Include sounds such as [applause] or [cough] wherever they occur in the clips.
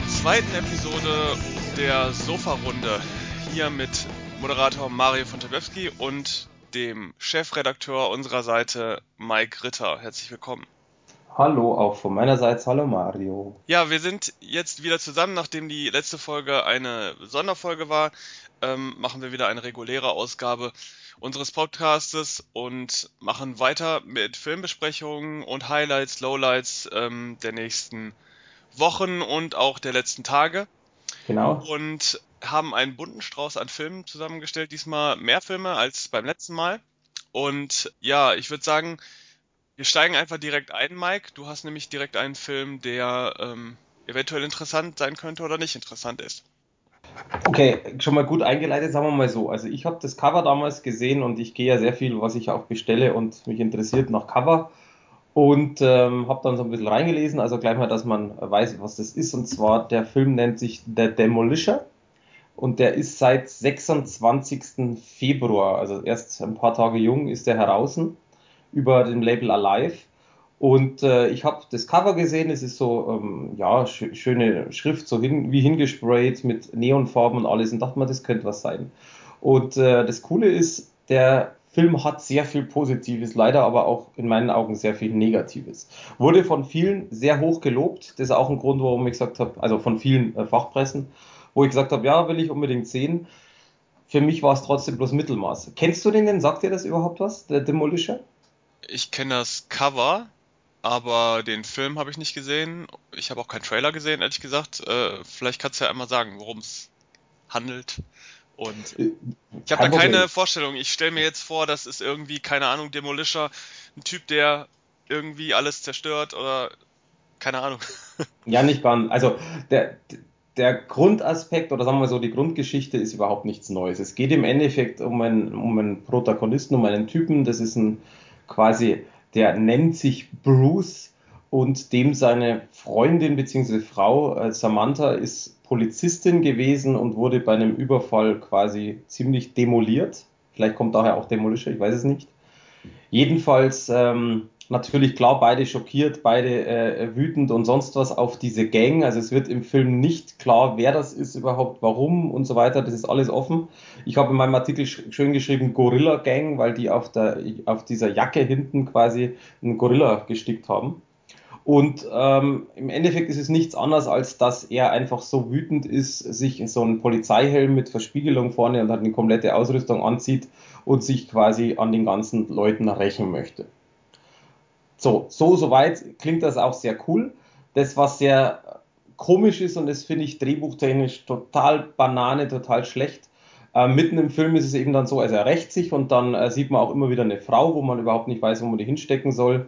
zur zweiten Episode der Sofa-Runde. Hier mit Moderator Mario von Tabewski und dem Chefredakteur unserer Seite Mike Ritter. Herzlich willkommen. Hallo, auch von meiner Seite. Hallo Mario. Ja, wir sind jetzt wieder zusammen, nachdem die letzte Folge eine Sonderfolge war. Ähm, machen wir wieder eine reguläre Ausgabe unseres Podcastes und machen weiter mit Filmbesprechungen und Highlights, Lowlights ähm, der nächsten Wochen und auch der letzten Tage. Genau. Und haben einen bunten Strauß an Filmen zusammengestellt. Diesmal mehr Filme als beim letzten Mal. Und ja, ich würde sagen, wir steigen einfach direkt ein, Mike. Du hast nämlich direkt einen Film, der ähm, eventuell interessant sein könnte oder nicht interessant ist. Okay, schon mal gut eingeleitet, sagen wir mal so. Also ich habe das Cover damals gesehen und ich gehe ja sehr viel, was ich auch bestelle und mich interessiert nach Cover und ähm, habe dann so ein bisschen reingelesen, also gleich mal, dass man weiß, was das ist. Und zwar der Film nennt sich The Demolisher und der ist seit 26. Februar, also erst ein paar Tage jung, ist der heraus über dem Label Alive. Und äh, ich habe das Cover gesehen, es ist so, ähm, ja, sch schöne Schrift, so hin, wie hingesprayt mit Neonfarben und alles und dachte mir, das könnte was sein. Und äh, das Coole ist, der Film hat sehr viel Positives, leider aber auch in meinen Augen sehr viel Negatives. Wurde von vielen sehr hoch gelobt, das ist auch ein Grund, warum ich gesagt habe, also von vielen äh, Fachpressen, wo ich gesagt habe, ja, will ich unbedingt sehen. Für mich war es trotzdem bloß Mittelmaß. Kennst du den denn? Sagt dir das überhaupt was, der Demolisher? Ich kenne das Cover, aber den Film habe ich nicht gesehen. Ich habe auch keinen Trailer gesehen, ehrlich gesagt. Äh, vielleicht kannst du ja einmal sagen, worum es handelt. Und äh, ich habe da keine Vorstellung. Ich stelle mir jetzt vor, das ist irgendwie, keine Ahnung, Demolisher, ein Typ, der irgendwie alles zerstört oder keine Ahnung. [laughs] Ja, nicht ganz. Also der, der Grundaspekt oder sagen wir so, die Grundgeschichte ist überhaupt nichts Neues. Es geht im Endeffekt um einen, um einen Protagonisten, um einen Typen. Das ist ein quasi, der nennt sich Bruce und dem seine Freundin bzw. Frau äh, Samantha ist Polizistin gewesen und wurde bei einem Überfall quasi ziemlich demoliert. Vielleicht kommt daher auch Demolisher, ich weiß es nicht. Jedenfalls ähm, natürlich klar, beide schockiert, beide äh, wütend und sonst was auf diese Gang. Also es wird im Film nicht klar, wer das ist überhaupt, warum und so weiter. Das ist alles offen. Ich habe in meinem Artikel schön geschrieben Gorilla Gang, weil die auf, der, auf dieser Jacke hinten quasi einen Gorilla gestickt haben. Und ähm, im Endeffekt ist es nichts anderes, als dass er einfach so wütend ist, sich so einen Polizeihelm mit Verspiegelung vorne und hat eine komplette Ausrüstung anzieht und sich quasi an den ganzen Leuten rächen möchte. So, so, soweit klingt das auch sehr cool. Das, was sehr komisch ist, und das finde ich drehbuchtechnisch total Banane, total schlecht. Äh, mitten im Film ist es eben dann so, also er rächt sich und dann äh, sieht man auch immer wieder eine Frau, wo man überhaupt nicht weiß, wo man die hinstecken soll.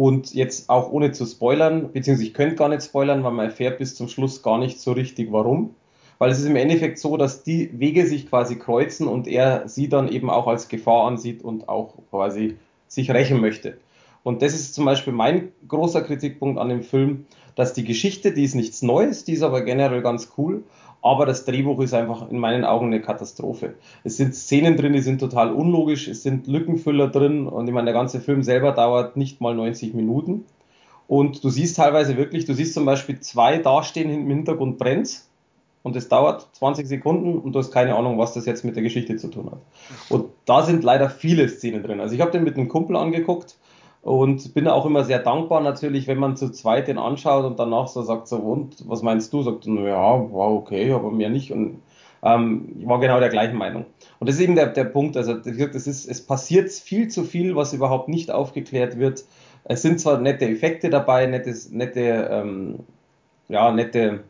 Und jetzt auch ohne zu spoilern, beziehungsweise ich könnte gar nicht spoilern, weil man erfährt bis zum Schluss gar nicht so richtig warum. Weil es ist im Endeffekt so, dass die Wege sich quasi kreuzen und er sie dann eben auch als Gefahr ansieht und auch quasi sich rächen möchte. Und das ist zum Beispiel mein großer Kritikpunkt an dem Film, dass die Geschichte, die ist nichts Neues, die ist aber generell ganz cool, aber das Drehbuch ist einfach in meinen Augen eine Katastrophe. Es sind Szenen drin, die sind total unlogisch, es sind Lückenfüller drin und ich meine, der ganze Film selber dauert nicht mal 90 Minuten. Und du siehst teilweise wirklich, du siehst zum Beispiel zwei dastehen im Hintergrund brennt und es dauert 20 Sekunden und du hast keine Ahnung, was das jetzt mit der Geschichte zu tun hat. Und da sind leider viele Szenen drin. Also ich habe den mit einem Kumpel angeguckt und bin auch immer sehr dankbar natürlich, wenn man zu zweit den anschaut und danach so sagt, so, und was meinst du? Sagt, ja, war okay, aber mehr nicht. Und ähm, ich war genau der gleichen Meinung. Und das ist eben der, der Punkt. Also das ist, es passiert viel zu viel, was überhaupt nicht aufgeklärt wird. Es sind zwar nette Effekte dabei, nettes, nette, ähm, ja, nette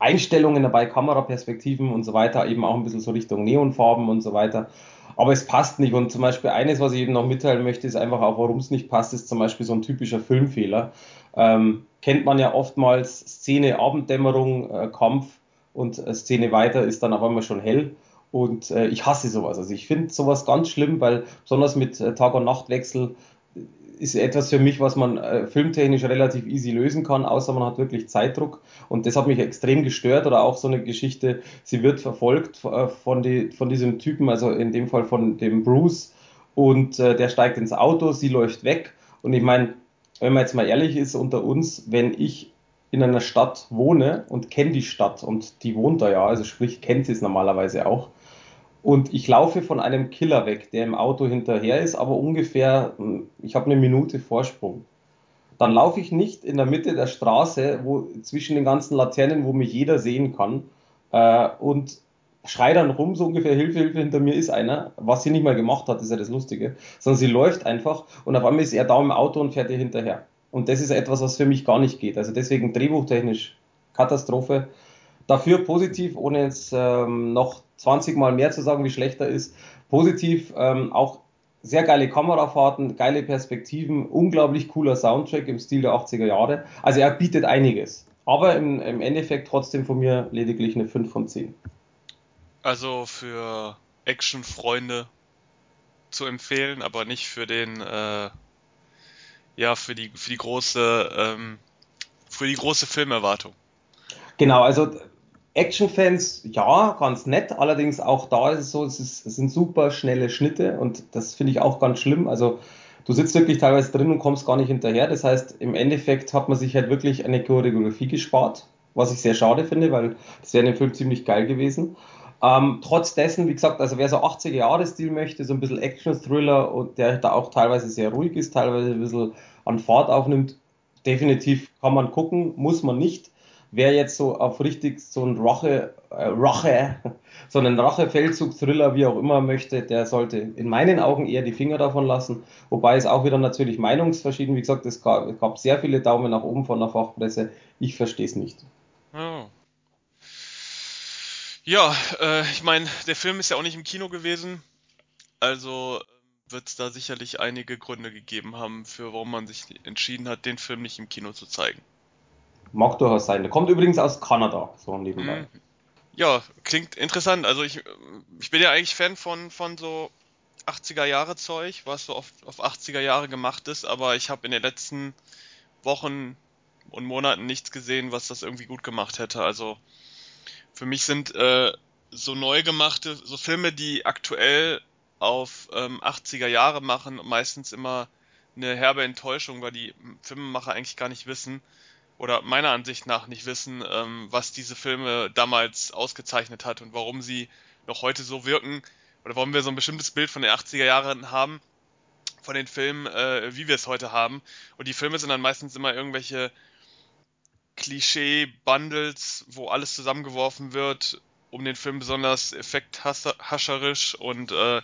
Einstellungen dabei, Kameraperspektiven und so weiter, eben auch ein bisschen so Richtung Neonfarben und so weiter. Aber es passt nicht. Und zum Beispiel eines, was ich eben noch mitteilen möchte, ist einfach auch, warum es nicht passt, ist zum Beispiel so ein typischer Filmfehler. Ähm, kennt man ja oftmals Szene Abenddämmerung, äh, Kampf und äh, Szene weiter ist dann auf einmal schon hell. Und äh, ich hasse sowas. Also ich finde sowas ganz schlimm, weil besonders mit äh, Tag- und Nachtwechsel ist etwas für mich, was man äh, filmtechnisch relativ easy lösen kann, außer man hat wirklich Zeitdruck. Und das hat mich extrem gestört. Oder auch so eine Geschichte, sie wird verfolgt äh, von, die, von diesem Typen, also in dem Fall von dem Bruce. Und äh, der steigt ins Auto, sie läuft weg. Und ich meine, wenn man jetzt mal ehrlich ist unter uns, wenn ich in einer Stadt wohne und kenne die Stadt und die wohnt da ja, also sprich kennt sie es normalerweise auch. Und ich laufe von einem Killer weg, der im Auto hinterher ist, aber ungefähr, ich habe eine Minute Vorsprung. Dann laufe ich nicht in der Mitte der Straße, wo zwischen den ganzen Laternen, wo mich jeder sehen kann, äh, und schrei dann rum, so ungefähr Hilfe, Hilfe, hinter mir ist einer, was sie nicht mal gemacht hat, ist ja das Lustige, sondern sie läuft einfach und auf einmal ist er da im Auto und fährt ihr hinterher. Und das ist etwas, was für mich gar nicht geht. Also deswegen drehbuchtechnisch Katastrophe. Dafür positiv, ohne jetzt ähm, noch 20 Mal mehr zu sagen, wie schlecht er ist. Positiv ähm, auch sehr geile Kamerafahrten, geile Perspektiven, unglaublich cooler Soundtrack im Stil der 80er Jahre. Also er bietet einiges. Aber im, im Endeffekt trotzdem von mir lediglich eine 5 von 10. Also für Action-Freunde zu empfehlen, aber nicht für den, äh, ja, für die, für die große, ähm, für die große Filmerwartung. Genau, also Action-Fans, ja, ganz nett. Allerdings auch da ist es so, es, ist, es sind super schnelle Schnitte und das finde ich auch ganz schlimm. Also du sitzt wirklich teilweise drin und kommst gar nicht hinterher. Das heißt, im Endeffekt hat man sich halt wirklich eine Choreografie gespart, was ich sehr schade finde, weil das wäre in dem Film ziemlich geil gewesen. Ähm, trotz dessen, wie gesagt, also wer so 80er-Jahre-Stil möchte, so ein bisschen Action-Thriller und der da auch teilweise sehr ruhig ist, teilweise ein bisschen an Fahrt aufnimmt, definitiv kann man gucken, muss man nicht. Wer jetzt so auf richtig so ein Rache, äh, Rache, [laughs] so einen Rache-Feldzug-Thriller, wie auch immer möchte, der sollte in meinen Augen eher die Finger davon lassen. Wobei es auch wieder natürlich meinungsverschieden, wie gesagt, es gab, es gab sehr viele Daumen nach oben von der Fachpresse. Ich verstehe es nicht. Oh. Ja, äh, ich meine, der Film ist ja auch nicht im Kino gewesen, also ähm, wird es da sicherlich einige Gründe gegeben haben, für warum man sich entschieden hat, den Film nicht im Kino zu zeigen. Mag durchaus sein. Der kommt übrigens aus Kanada, so nebenbei. Mhm. Ja, klingt interessant. Also ich, ich bin ja eigentlich Fan von, von so 80er Jahre Zeug, was so auf, auf 80er Jahre gemacht ist, aber ich habe in den letzten Wochen und Monaten nichts gesehen, was das irgendwie gut gemacht hätte. Also für mich sind äh, so neu gemachte, so Filme, die aktuell auf ähm, 80er Jahre machen, meistens immer eine herbe Enttäuschung, weil die Filmemacher eigentlich gar nicht wissen oder meiner Ansicht nach nicht wissen, ähm, was diese Filme damals ausgezeichnet hat und warum sie noch heute so wirken oder warum wir so ein bestimmtes Bild von den 80er Jahren haben von den Filmen, äh, wie wir es heute haben. Und die Filme sind dann meistens immer irgendwelche Klischee-Bundles, wo alles zusammengeworfen wird, um den Film besonders effekthascherisch und äh,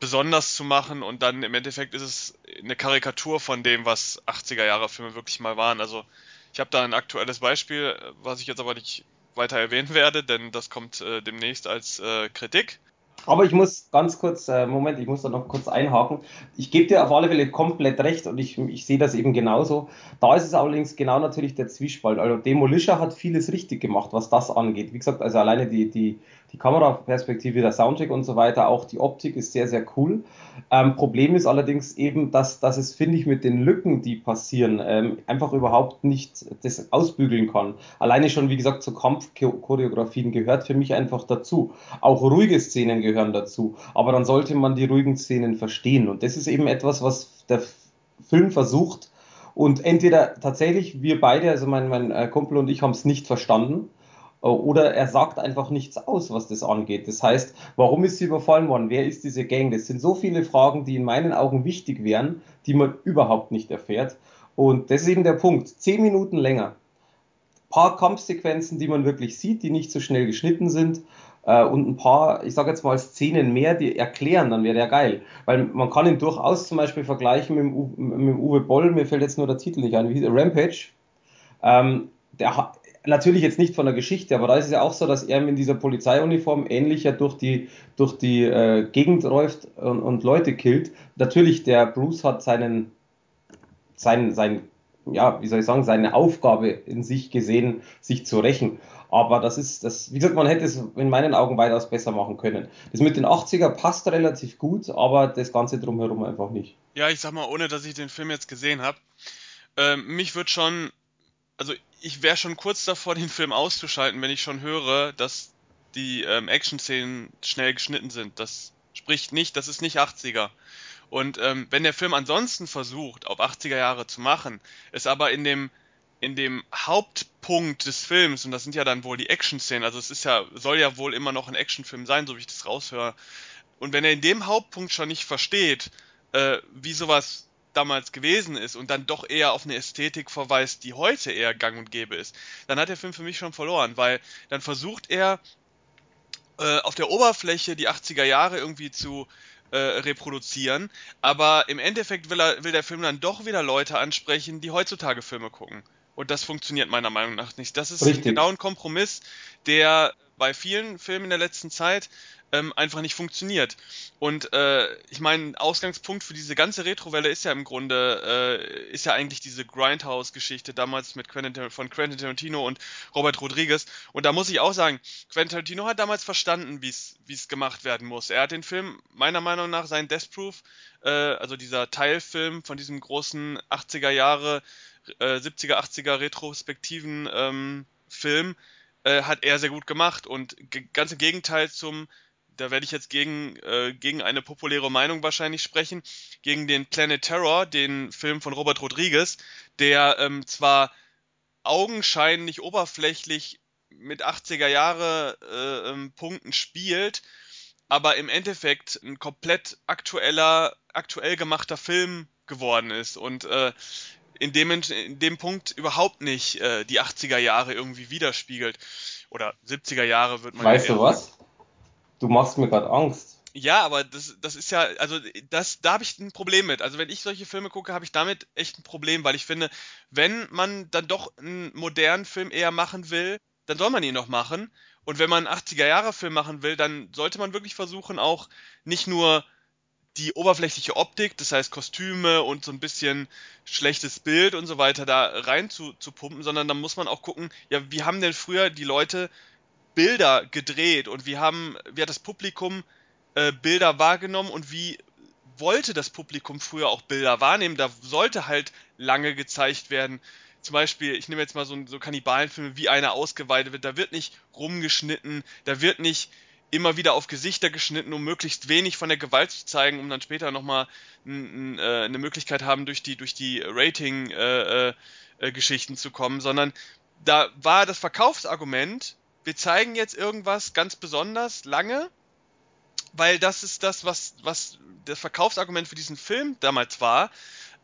besonders zu machen und dann im Endeffekt ist es eine Karikatur von dem, was 80er Jahre Filme wirklich mal waren. Also ich habe da ein aktuelles Beispiel, was ich jetzt aber nicht weiter erwähnen werde, denn das kommt äh, demnächst als äh, Kritik. Aber ich muss ganz kurz, äh, Moment, ich muss da noch kurz einhaken. Ich gebe dir auf alle Fälle komplett recht und ich, ich sehe das eben genauso. Da ist es allerdings genau natürlich der Zwiespalt. Also Demolisher hat vieles richtig gemacht, was das angeht. Wie gesagt, also alleine die, die, die Kameraperspektive, der Soundtrack und so weiter, auch die Optik ist sehr, sehr cool. Ähm, Problem ist allerdings eben, dass, dass es, finde ich, mit den Lücken, die passieren, ähm, einfach überhaupt nicht das ausbügeln kann. Alleine schon, wie gesagt, zu Kampfchoreografien gehört für mich einfach dazu. Auch ruhige Szenen gehören dazu. Aber dann sollte man die ruhigen Szenen verstehen. Und das ist eben etwas, was der Film versucht. Und entweder tatsächlich wir beide, also mein, mein äh, Kumpel und ich, haben es nicht verstanden oder er sagt einfach nichts aus, was das angeht. Das heißt, warum ist sie überfallen worden? Wer ist diese Gang? Das sind so viele Fragen, die in meinen Augen wichtig wären, die man überhaupt nicht erfährt. Und das ist eben der Punkt. Zehn Minuten länger. Ein paar Kampfsequenzen, die man wirklich sieht, die nicht so schnell geschnitten sind. Äh, und ein paar, ich sage jetzt mal, Szenen mehr, die erklären, dann wäre der geil. Weil man kann ihn durchaus zum Beispiel vergleichen mit dem, mit dem Uwe Boll, mir fällt jetzt nur der Titel nicht ein, wie Rampage. Ähm, der, natürlich jetzt nicht von der Geschichte, aber da ist es ja auch so, dass er in dieser Polizeiuniform ähnlicher durch die, durch die äh, Gegend läuft und, und, Leute killt. Natürlich, der Bruce hat seinen, seinen, sein, ja, wie soll ich sagen, seine Aufgabe in sich gesehen, sich zu rächen. Aber das ist, das, wie gesagt, man hätte es in meinen Augen weitaus besser machen können. Das mit den 80er passt relativ gut, aber das Ganze drumherum einfach nicht. Ja, ich sag mal, ohne dass ich den Film jetzt gesehen habe, äh, mich wird schon also ich wäre schon kurz davor, [laughs] den Film auszuschalten, wenn ich schon höre, dass die ähm, Action-Szenen schnell geschnitten sind. Das spricht nicht, das ist nicht 80er. Und ähm, wenn der Film ansonsten versucht, auf 80er Jahre zu machen, es aber in dem in dem Hauptpunkt des Films, und das sind ja dann wohl die Action-Szenen, also es ist ja, soll ja wohl immer noch ein Actionfilm sein, so wie ich das raushöre. Und wenn er in dem Hauptpunkt schon nicht versteht, äh, wie sowas damals gewesen ist und dann doch eher auf eine Ästhetik verweist, die heute eher gang und gäbe ist, dann hat der Film für mich schon verloren, weil dann versucht er äh, auf der Oberfläche die 80er Jahre irgendwie zu äh, reproduzieren, aber im Endeffekt will, er, will der Film dann doch wieder Leute ansprechen, die heutzutage Filme gucken. Und das funktioniert meiner Meinung nach nicht. Das ist Richtig. genau ein Kompromiss, der bei vielen Filmen in der letzten Zeit ähm, einfach nicht funktioniert. Und äh, ich meine, Ausgangspunkt für diese ganze Retrowelle ist ja im Grunde, äh, ist ja eigentlich diese Grindhouse-Geschichte damals mit Quentin, von Quentin Tarantino und Robert Rodriguez. Und da muss ich auch sagen, Quentin Tarantino hat damals verstanden, wie es gemacht werden muss. Er hat den Film meiner Meinung nach seinen Death Proof, äh, also dieser Teilfilm von diesem großen 80er Jahre, äh, 70er, 80er retrospektiven ähm, Film, äh, hat er sehr gut gemacht. Und ganz im Gegenteil zum da werde ich jetzt gegen, äh, gegen eine populäre Meinung wahrscheinlich sprechen, gegen den Planet Terror, den Film von Robert Rodriguez, der ähm, zwar augenscheinlich oberflächlich mit 80er Jahre äh, ähm, Punkten spielt, aber im Endeffekt ein komplett aktueller, aktuell gemachter Film geworden ist. Und äh, in, dem, in dem Punkt überhaupt nicht äh, die 80er Jahre irgendwie widerspiegelt. Oder 70er Jahre wird man. Weißt ja du was? Du machst mir gerade Angst. Ja, aber das, das ist ja, also das, da habe ich ein Problem mit. Also wenn ich solche Filme gucke, habe ich damit echt ein Problem, weil ich finde, wenn man dann doch einen modernen Film eher machen will, dann soll man ihn noch machen. Und wenn man einen 80er-Jahre-Film machen will, dann sollte man wirklich versuchen, auch nicht nur die oberflächliche Optik, das heißt Kostüme und so ein bisschen schlechtes Bild und so weiter da rein zu, zu pumpen, sondern dann muss man auch gucken, ja, wie haben denn früher die Leute Bilder gedreht und wie haben, wie hat das Publikum äh, Bilder wahrgenommen und wie wollte das Publikum früher auch Bilder wahrnehmen. Da sollte halt lange gezeigt werden. Zum Beispiel, ich nehme jetzt mal so, so Kannibalenfilme, wie einer ausgeweitet wird. Da wird nicht rumgeschnitten, da wird nicht immer wieder auf Gesichter geschnitten, um möglichst wenig von der Gewalt zu zeigen, um dann später nochmal äh, eine Möglichkeit haben, durch die, durch die Rating-Geschichten äh, äh, zu kommen, sondern da war das Verkaufsargument, wir zeigen jetzt irgendwas ganz besonders lange, weil das ist das, was, was das Verkaufsargument für diesen Film damals war.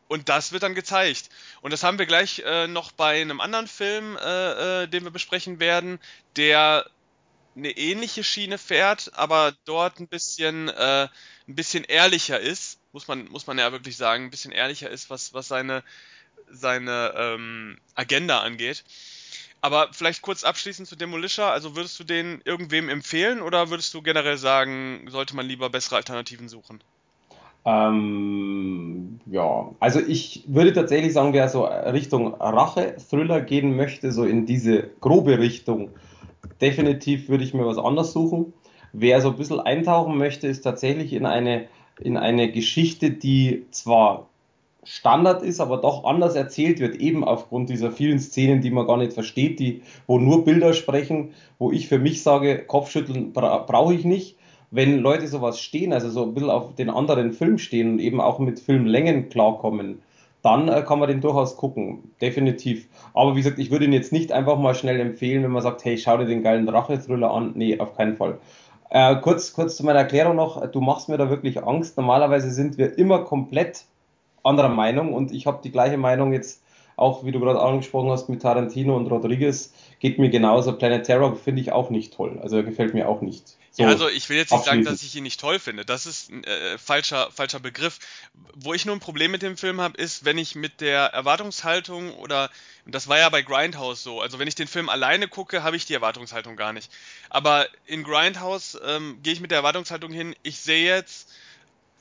Und das wird dann gezeigt. Und das haben wir gleich äh, noch bei einem anderen Film, äh, äh, den wir besprechen werden, der eine ähnliche Schiene fährt, aber dort ein bisschen, äh, ein bisschen ehrlicher ist, muss man, muss man ja wirklich sagen, ein bisschen ehrlicher ist, was, was seine, seine ähm, Agenda angeht. Aber vielleicht kurz abschließend zu Demolisher, also würdest du den irgendwem empfehlen oder würdest du generell sagen, sollte man lieber bessere Alternativen suchen? Ähm, ja, also ich würde tatsächlich sagen, wer so Richtung Rache-Thriller gehen möchte, so in diese grobe Richtung, definitiv würde ich mir was anderes suchen. Wer so ein bisschen eintauchen möchte, ist tatsächlich in eine, in eine Geschichte, die zwar Standard ist, aber doch anders erzählt wird, eben aufgrund dieser vielen Szenen, die man gar nicht versteht, die, wo nur Bilder sprechen, wo ich für mich sage, Kopfschütteln bra brauche ich nicht. Wenn Leute sowas stehen, also so ein bisschen auf den anderen Film stehen und eben auch mit Filmlängen klarkommen, dann äh, kann man den durchaus gucken, definitiv. Aber wie gesagt, ich würde ihn jetzt nicht einfach mal schnell empfehlen, wenn man sagt, hey, schau dir den geilen Rache-Thriller an. Nee, auf keinen Fall. Äh, kurz, kurz zu meiner Erklärung noch, du machst mir da wirklich Angst. Normalerweise sind wir immer komplett anderer Meinung und ich habe die gleiche Meinung jetzt auch, wie du gerade angesprochen hast, mit Tarantino und Rodriguez, geht mir genauso. Planet Terror finde ich auch nicht toll. Also gefällt mir auch nicht. So, ja, also ich will jetzt nicht sagen, dass ich ihn nicht toll finde. Das ist ein äh, falscher, falscher Begriff. Wo ich nur ein Problem mit dem Film habe, ist, wenn ich mit der Erwartungshaltung oder, das war ja bei Grindhouse so, also wenn ich den Film alleine gucke, habe ich die Erwartungshaltung gar nicht. Aber in Grindhouse ähm, gehe ich mit der Erwartungshaltung hin, ich sehe jetzt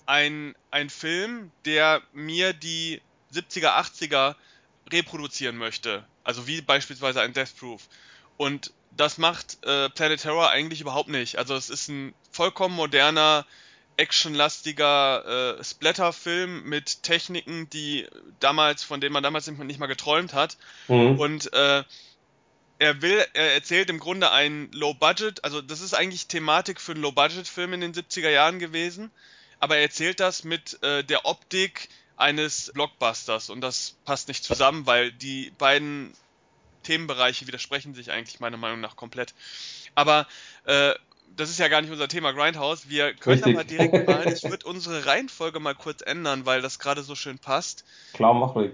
ein, ein Film, der mir die 70er, 80er reproduzieren möchte. Also wie beispielsweise ein Death Proof. Und das macht äh, Planet Terror eigentlich überhaupt nicht. Also es ist ein vollkommen moderner, actionlastiger äh, Splatter-Film mit Techniken, die damals, von denen man damals nicht mal geträumt hat. Mhm. Und äh, er will, er erzählt im Grunde ein Low-Budget, also das ist eigentlich Thematik für einen Low-Budget-Film in den 70er Jahren gewesen aber er erzählt das mit äh, der Optik eines Blockbusters und das passt nicht zusammen, weil die beiden Themenbereiche widersprechen sich eigentlich meiner Meinung nach komplett. Aber äh, das ist ja gar nicht unser Thema Grindhouse. Wir können Richtig. aber direkt mal, ich würde unsere Reihenfolge mal kurz ändern, weil das gerade so schön passt. Klar, mach ruhig.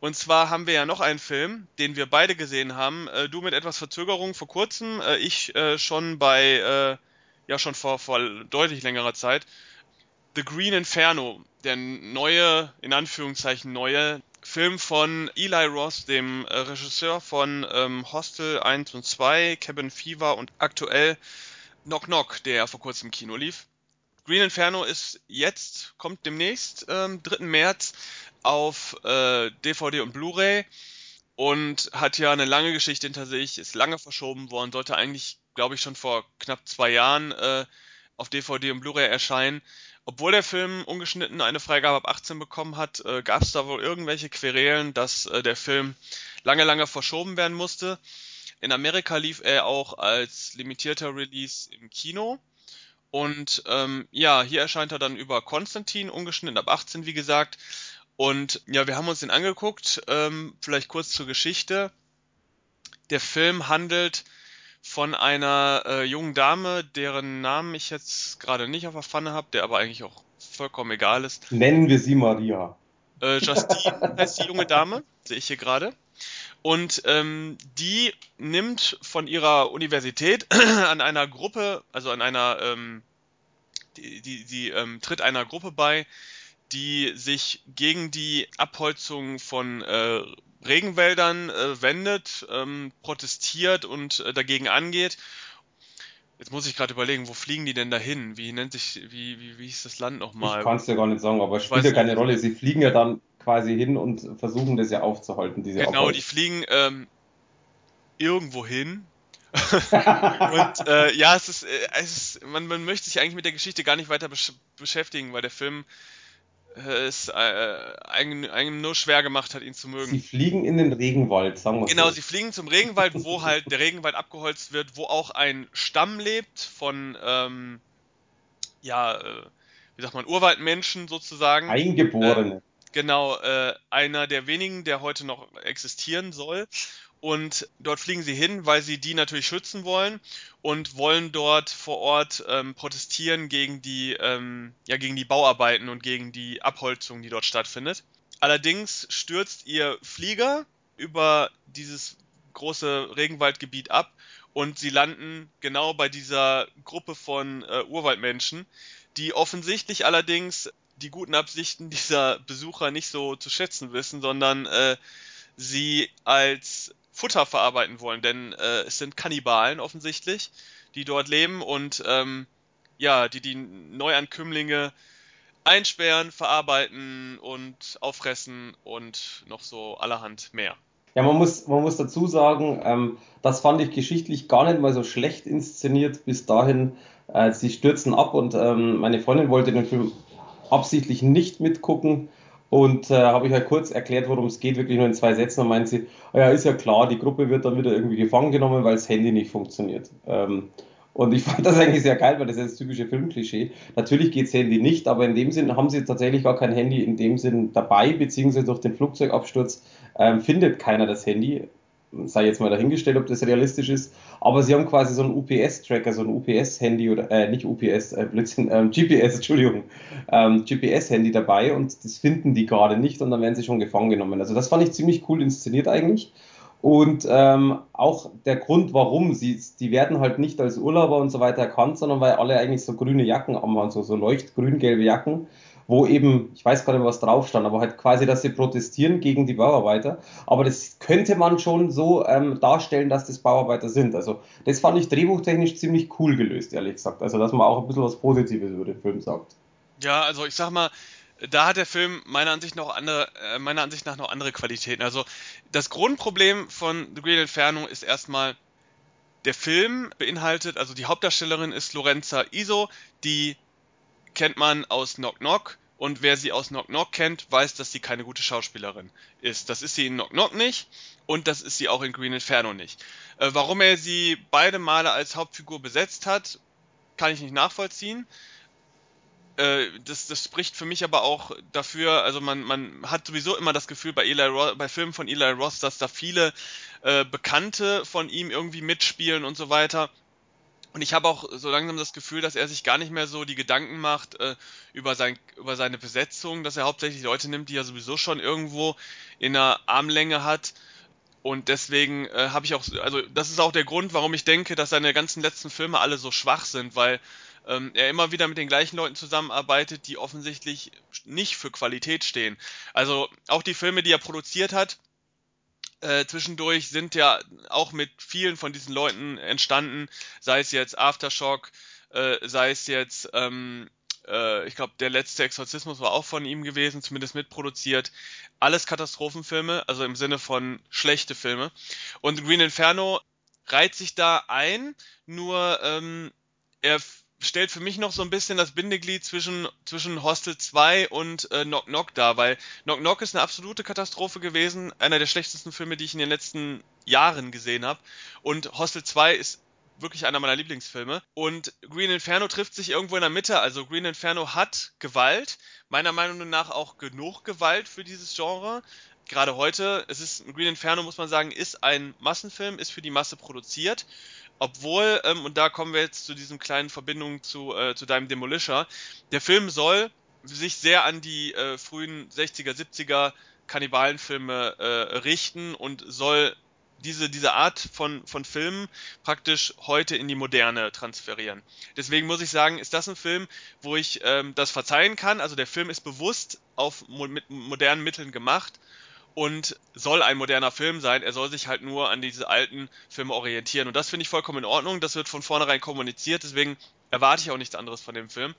Und zwar haben wir ja noch einen Film, den wir beide gesehen haben. Äh, du mit etwas Verzögerung vor kurzem, äh, ich äh, schon bei, äh, ja schon vor, vor deutlich längerer Zeit. The Green Inferno, der neue, in Anführungszeichen neue Film von Eli Ross, dem äh, Regisseur von ähm, Hostel 1 und 2, Cabin Fever und aktuell Knock Knock, der vor kurzem im Kino lief. Green Inferno ist jetzt, kommt demnächst, ähm, 3. März, auf äh, DVD und Blu-ray und hat ja eine lange Geschichte hinter sich, ist lange verschoben worden, sollte eigentlich, glaube ich, schon vor knapp zwei Jahren äh, auf DVD und Blu-ray erscheinen. Obwohl der Film ungeschnitten eine Freigabe ab 18 bekommen hat, äh, gab es da wohl irgendwelche Querelen, dass äh, der Film lange, lange verschoben werden musste. In Amerika lief er auch als limitierter Release im Kino. Und ähm, ja, hier erscheint er dann über Konstantin, ungeschnitten ab 18, wie gesagt. Und ja, wir haben uns den angeguckt. Ähm, vielleicht kurz zur Geschichte. Der Film handelt von einer äh, jungen Dame, deren Namen ich jetzt gerade nicht auf der Pfanne habe, der aber eigentlich auch vollkommen egal ist. Nennen wir sie Maria. Äh, Justine [laughs] heißt die junge Dame, sehe ich hier gerade. Und ähm, die nimmt von ihrer Universität [clears throat] an einer Gruppe, also an einer, ähm, die, die, die ähm, tritt einer Gruppe bei, die sich gegen die Abholzung von äh, Regenwäldern äh, wendet, ähm, protestiert und äh, dagegen angeht. Jetzt muss ich gerade überlegen, wo fliegen die denn dahin? Wie nennt sich, wie, wie, wie ist das Land nochmal? Ich kann es dir gar nicht sagen, aber es spielt ja keine nicht. Rolle. Sie fliegen ja dann quasi hin und versuchen das ja aufzuhalten, diese Genau, Abholzung. die fliegen ähm, irgendwo hin. [laughs] und äh, ja, es ist, äh, es ist man, man möchte sich eigentlich mit der Geschichte gar nicht weiter besch beschäftigen, weil der Film es äh, einem, einem nur schwer gemacht hat, ihn zu mögen. Sie fliegen in den Regenwald, sagen wir Genau, so. sie fliegen zum Regenwald, wo halt der Regenwald abgeholzt wird, wo auch ein Stamm lebt von, ähm, ja, äh, wie sagt man, Urwaldmenschen sozusagen. Eingeborene. Äh, genau, äh, einer der wenigen, der heute noch existieren soll. Und dort fliegen sie hin, weil sie die natürlich schützen wollen und wollen dort vor Ort ähm, protestieren gegen die, ähm, ja, gegen die Bauarbeiten und gegen die Abholzung, die dort stattfindet. Allerdings stürzt ihr Flieger über dieses große Regenwaldgebiet ab und sie landen genau bei dieser Gruppe von äh, Urwaldmenschen, die offensichtlich allerdings die guten Absichten dieser Besucher nicht so zu schätzen wissen, sondern äh, sie als Futter verarbeiten wollen, denn äh, es sind Kannibalen offensichtlich, die dort leben und ähm, ja, die die Neuankömmlinge einsperren, verarbeiten und auffressen und noch so allerhand mehr. Ja, man muss, man muss dazu sagen, ähm, das fand ich geschichtlich gar nicht mal so schlecht inszeniert bis dahin. Äh, sie stürzen ab und ähm, meine Freundin wollte den Film absichtlich nicht mitgucken und äh, habe ich halt kurz erklärt, worum es geht, wirklich nur in zwei Sätzen. Und meint sie, oh ja, ist ja klar, die Gruppe wird dann wieder irgendwie gefangen genommen, weil das Handy nicht funktioniert. Ähm, und ich [laughs] fand das eigentlich sehr geil, weil das ist das typische Filmklischee. Natürlich geht das Handy nicht, aber in dem Sinn haben sie tatsächlich gar kein Handy in dem Sinn dabei, beziehungsweise durch den Flugzeugabsturz ähm, findet keiner das Handy sei jetzt mal dahingestellt, ob das realistisch ist, aber sie haben quasi so einen UPS-Tracker, so ein UPS-Handy oder, äh, nicht UPS, äh, Blödsinn, [laughs] ähm, GPS, Entschuldigung, ähm, GPS-Handy dabei und das finden die gerade nicht und dann werden sie schon gefangen genommen. Also das fand ich ziemlich cool inszeniert eigentlich. Und ähm, auch der Grund, warum sie, die werden halt nicht als Urlauber und so weiter erkannt, sondern weil alle eigentlich so grüne Jacken haben, so, so leuchtgrün-gelbe Jacken wo eben, ich weiß gar nicht, was drauf stand, aber halt quasi, dass sie protestieren gegen die Bauarbeiter. Aber das könnte man schon so ähm, darstellen, dass das Bauarbeiter sind. Also das fand ich drehbuchtechnisch ziemlich cool gelöst, ehrlich gesagt. Also dass man auch ein bisschen was Positives über den Film sagt. Ja, also ich sag mal, da hat der Film meiner Ansicht, noch andere, äh, meiner Ansicht nach noch andere Qualitäten. Also das Grundproblem von The Great Inferno ist erstmal, der Film beinhaltet, also die Hauptdarstellerin ist Lorenza Iso, die kennt man aus Knock Knock und wer sie aus Knock Knock kennt, weiß, dass sie keine gute Schauspielerin ist. Das ist sie in Knock Knock nicht und das ist sie auch in Green Inferno nicht. Äh, warum er sie beide Male als Hauptfigur besetzt hat, kann ich nicht nachvollziehen. äh, das, das spricht für mich aber auch dafür, also man, man hat sowieso immer das Gefühl bei, Eli Ross, bei Filmen von Eli Ross, dass da viele äh, Bekannte von ihm irgendwie mitspielen und so weiter. Und ich habe auch so langsam das Gefühl, dass er sich gar nicht mehr so die Gedanken macht äh, über, sein, über seine Besetzung, dass er hauptsächlich Leute nimmt, die er sowieso schon irgendwo in einer Armlänge hat. Und deswegen äh, habe ich auch, also das ist auch der Grund, warum ich denke, dass seine ganzen letzten Filme alle so schwach sind, weil ähm, er immer wieder mit den gleichen Leuten zusammenarbeitet, die offensichtlich nicht für Qualität stehen. Also auch die Filme, die er produziert hat, äh, zwischendurch sind ja auch mit vielen von diesen Leuten entstanden, sei es jetzt Aftershock, äh, sei es jetzt, ähm, äh, ich glaube, der letzte Exorzismus war auch von ihm gewesen, zumindest mitproduziert. Alles Katastrophenfilme, also im Sinne von schlechte Filme. Und Green Inferno reiht sich da ein, nur ähm, er stellt für mich noch so ein bisschen das Bindeglied zwischen, zwischen Hostel 2 und äh, Knock Knock da, weil Knock Knock ist eine absolute Katastrophe gewesen, einer der schlechtesten Filme, die ich in den letzten Jahren gesehen habe. Und Hostel 2 ist wirklich einer meiner Lieblingsfilme. Und Green Inferno trifft sich irgendwo in der Mitte. Also Green Inferno hat Gewalt, meiner Meinung nach auch genug Gewalt für dieses Genre. Gerade heute, es ist Green Inferno, muss man sagen, ist ein Massenfilm, ist für die Masse produziert obwohl, ähm, und da kommen wir jetzt zu diesen kleinen Verbindungen zu, äh, zu deinem Demolisher, der Film soll sich sehr an die äh, frühen 60er, 70er Kannibalenfilme äh, richten und soll diese, diese Art von, von Filmen praktisch heute in die Moderne transferieren. Deswegen muss ich sagen, ist das ein Film, wo ich ähm, das verzeihen kann. Also der Film ist bewusst auf mit modernen Mitteln gemacht und soll ein moderner Film sein. Er soll sich halt nur an diese alten Filme orientieren. Und das finde ich vollkommen in Ordnung. Das wird von vornherein kommuniziert. Deswegen erwarte ich auch nichts anderes von dem Film.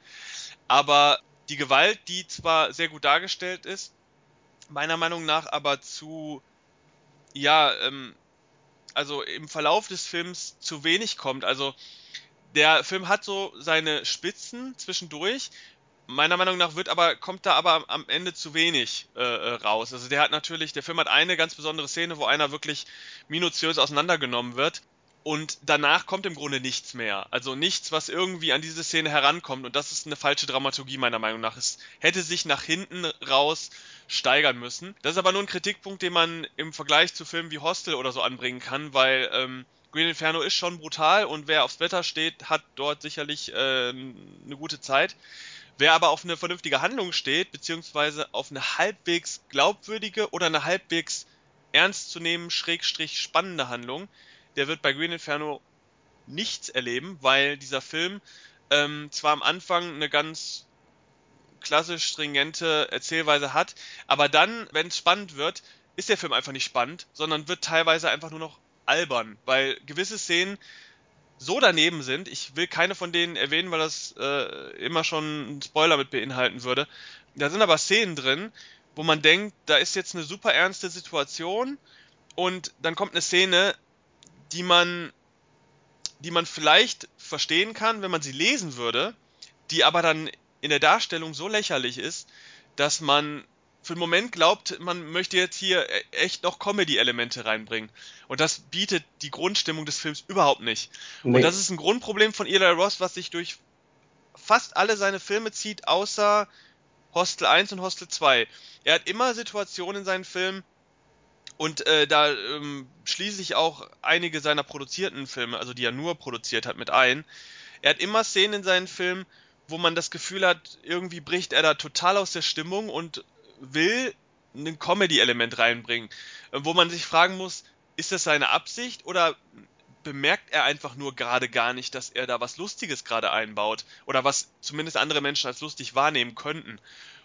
Aber die Gewalt, die zwar sehr gut dargestellt ist, meiner Meinung nach aber zu, ja, ähm, also im Verlauf des Films zu wenig kommt. Also der Film hat so seine Spitzen zwischendurch, meiner Meinung nach wird aber, kommt da aber am Ende zu wenig äh, äh, raus. Also der hat natürlich, der Film hat eine ganz besondere Szene, wo einer wirklich minutiös auseinandergenommen wird. Und danach kommt im Grunde nichts mehr. Also nichts, was irgendwie an diese Szene herankommt. Und das ist eine falsche Dramaturgie meiner Meinung nach. Es hätte sich nach hinten raus steigern müssen. Das ist aber nur ein Kritikpunkt, den man im Vergleich zu Filmen wie Hostel oder so anbringen kann, weil ähm, Green Inferno ist schon brutal und wer aufs Wetter steht, hat dort sicherlich äh, eine gute Zeit. Wer aber auf eine vernünftige Handlung steht, beziehungsweise auf eine halbwegs glaubwürdige oder eine halbwegs ernstzunehmend schrägstrich spannende Handlung, der wird bei Green Inferno nichts erleben, weil dieser Film ähm, zwar am Anfang eine ganz klassisch stringente Erzählweise hat, aber dann, wenn es spannend wird, ist der Film einfach nicht spannend, sondern wird teilweise einfach nur noch albern, weil gewisse Szenen so daneben sind. Ich will keine von denen erwähnen, weil das äh, immer schon einen Spoiler mit beinhalten würde. Da sind aber Szenen drin, wo man denkt, da ist jetzt eine super ernste Situation und dann kommt eine Szene, die man, die man vielleicht verstehen kann, wenn man sie lesen würde, die aber dann in der Darstellung so lächerlich ist, dass man für den Moment glaubt, man möchte jetzt hier e-, echt noch Comedy-Elemente reinbringen. Und das bietet die Grundstimmung des Films überhaupt nicht. Nee. Und das ist ein Grundproblem von Eli Ross, was sich durch fast alle seine Filme zieht, außer Hostel 1 und Hostel 2. Er hat immer Situationen in seinen Filmen, und äh, da ähm, schließe ich auch einige seiner produzierten Filme, also die er nur produziert hat, mit ein. Er hat immer Szenen in seinen Filmen, wo man das Gefühl hat, irgendwie bricht er da total aus der Stimmung und will ein Comedy-Element reinbringen, äh, wo man sich fragen muss, ist das seine Absicht oder bemerkt er einfach nur gerade gar nicht, dass er da was Lustiges gerade einbaut oder was zumindest andere Menschen als lustig wahrnehmen könnten.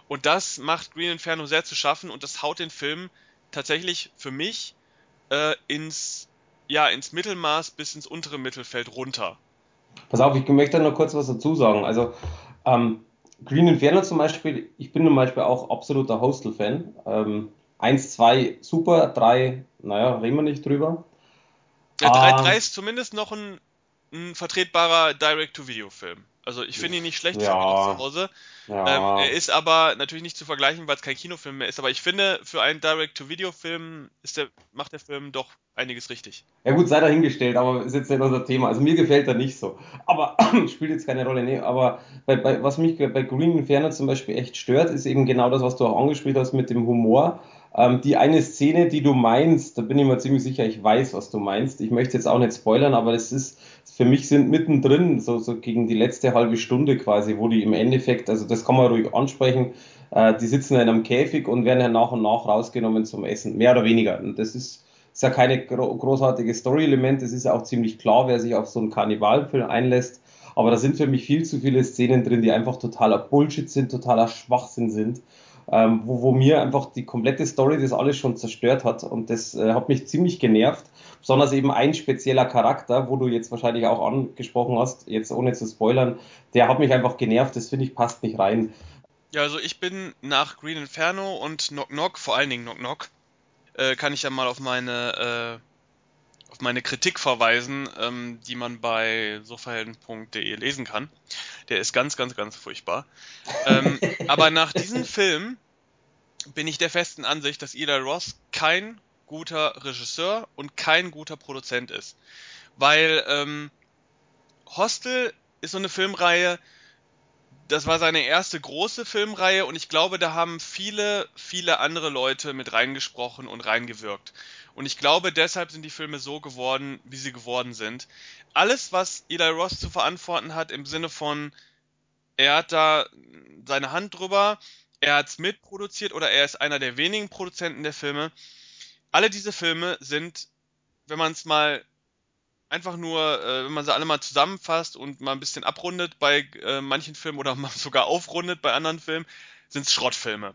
Und das macht Green Inferno sehr zu schaffen und das haut den Film tatsächlich für mich äh, ins ja ins Mittelmaß bis ins untere Mittelfeld runter. Pass auf, ich möchte noch kurz was dazu sagen. Also ähm, Green Inferno zum Beispiel, ich bin zum Beispiel auch absoluter Hostel-Fan. Ähm, eins, zwei, super, drei, naja, reden wir nicht drüber. Der 3, ähm, 3 ist zumindest noch ein, ein vertretbarer Direct-to-Video-Film. Also ich finde ihn nicht schlecht ja. zu Hause. Ja. Ähm, er ist aber natürlich nicht zu vergleichen, weil es kein Kinofilm mehr ist. Aber ich finde, für einen Direct-to-Video-Film macht der Film doch einiges richtig. Ja gut, sei dahingestellt, aber ist jetzt nicht unser Thema. Also mir gefällt er nicht so. Aber [clears throat] spielt jetzt keine Rolle. Nee, aber bei, bei, was mich bei Green Inferno zum Beispiel echt stört, ist eben genau das, was du auch angespielt hast mit dem Humor. Ähm, die eine Szene, die du meinst, da bin ich mir ziemlich sicher, ich weiß, was du meinst. Ich möchte jetzt auch nicht spoilern, aber das ist, für mich sind mittendrin, so, so gegen die letzte halbe Stunde quasi, wo die im Endeffekt, also das kann man ruhig ansprechen, äh, die sitzen in einem Käfig und werden ja nach und nach rausgenommen zum Essen, mehr oder weniger. Und das ist, ist ja keine gro großartige Story-Element, es ist ja auch ziemlich klar, wer sich auf so einen Karnevalfilm einlässt. Aber da sind für mich viel zu viele Szenen drin, die einfach totaler Bullshit sind, totaler Schwachsinn sind ähm, wo, wo mir einfach die komplette Story das alles schon zerstört hat und das äh, hat mich ziemlich genervt. Besonders eben ein spezieller Charakter, wo du jetzt wahrscheinlich auch angesprochen hast, jetzt ohne zu spoilern, der hat mich einfach genervt, das finde ich passt nicht rein. Ja, also ich bin nach Green Inferno und Knock Knock, vor allen Dingen Knock Knock, äh, kann ich ja mal auf meine äh, auf meine Kritik verweisen, ähm, die man bei sofahelden.de lesen kann. Der ist ganz, ganz, ganz furchtbar. ähm, [laughs] aber nach diesem Film bin ich der festen Ansicht, dass Eli Ross kein guter Regisseur und kein guter Produzent ist. Weil ähm, Hostel ist so eine Filmreihe, das war seine erste große Filmreihe und ich glaube, da haben viele, viele andere Leute mit reingesprochen und reingewirkt. Und ich glaube, deshalb sind die Filme so geworden, wie sie geworden sind. Alles, was Eli Ross zu verantworten hat, im Sinne von, er hat da seine Hand drüber, er hat es mitproduziert oder er ist einer der wenigen Produzenten der Filme. Alle diese Filme sind, wenn man es mal einfach nur, äh, wenn man sie alle mal zusammenfasst und mal ein bisschen abrundet bei äh, manchen Filmen oder [laughs] sogar aufrundet bei anderen Filmen, sind es Schrottfilme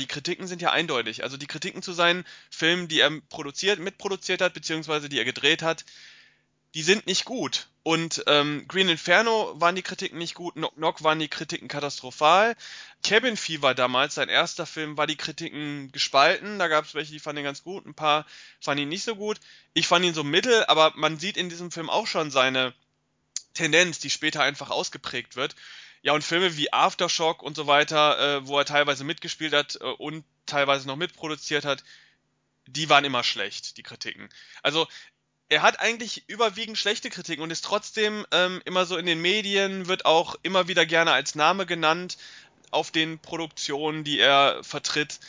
die Kritiken sind ja eindeutig. Also die Kritiken zu seinen Filmen, die er produziert, mitproduziert hat, beziehungsweise die er gedreht hat, die sind nicht gut. Und ähm, Green Inferno waren die Kritiken nicht gut, Knock Knock waren die Kritiken katastrophal. Cabin Fever damals, sein erster Film, war die Kritiken gespalten. Da gab es welche, die fanden ihn ganz gut, ein paar fanden ihn nicht so gut. Ich fand ihn so mittel, aber man sieht in diesem Film auch schon seine Tendenz, die später einfach ausgeprägt wird. Ja, und Filme wie Aftershock und so weiter, äh, wo er teilweise mitgespielt hat äh, und teilweise noch mitproduziert hat, die waren immer schlecht, die Kritiken. Also er hat eigentlich überwiegend schlechte Kritiken und ist trotzdem ähm, immer so in den Medien, wird auch immer wieder gerne als Name genannt auf den Produktionen, die er vertritt,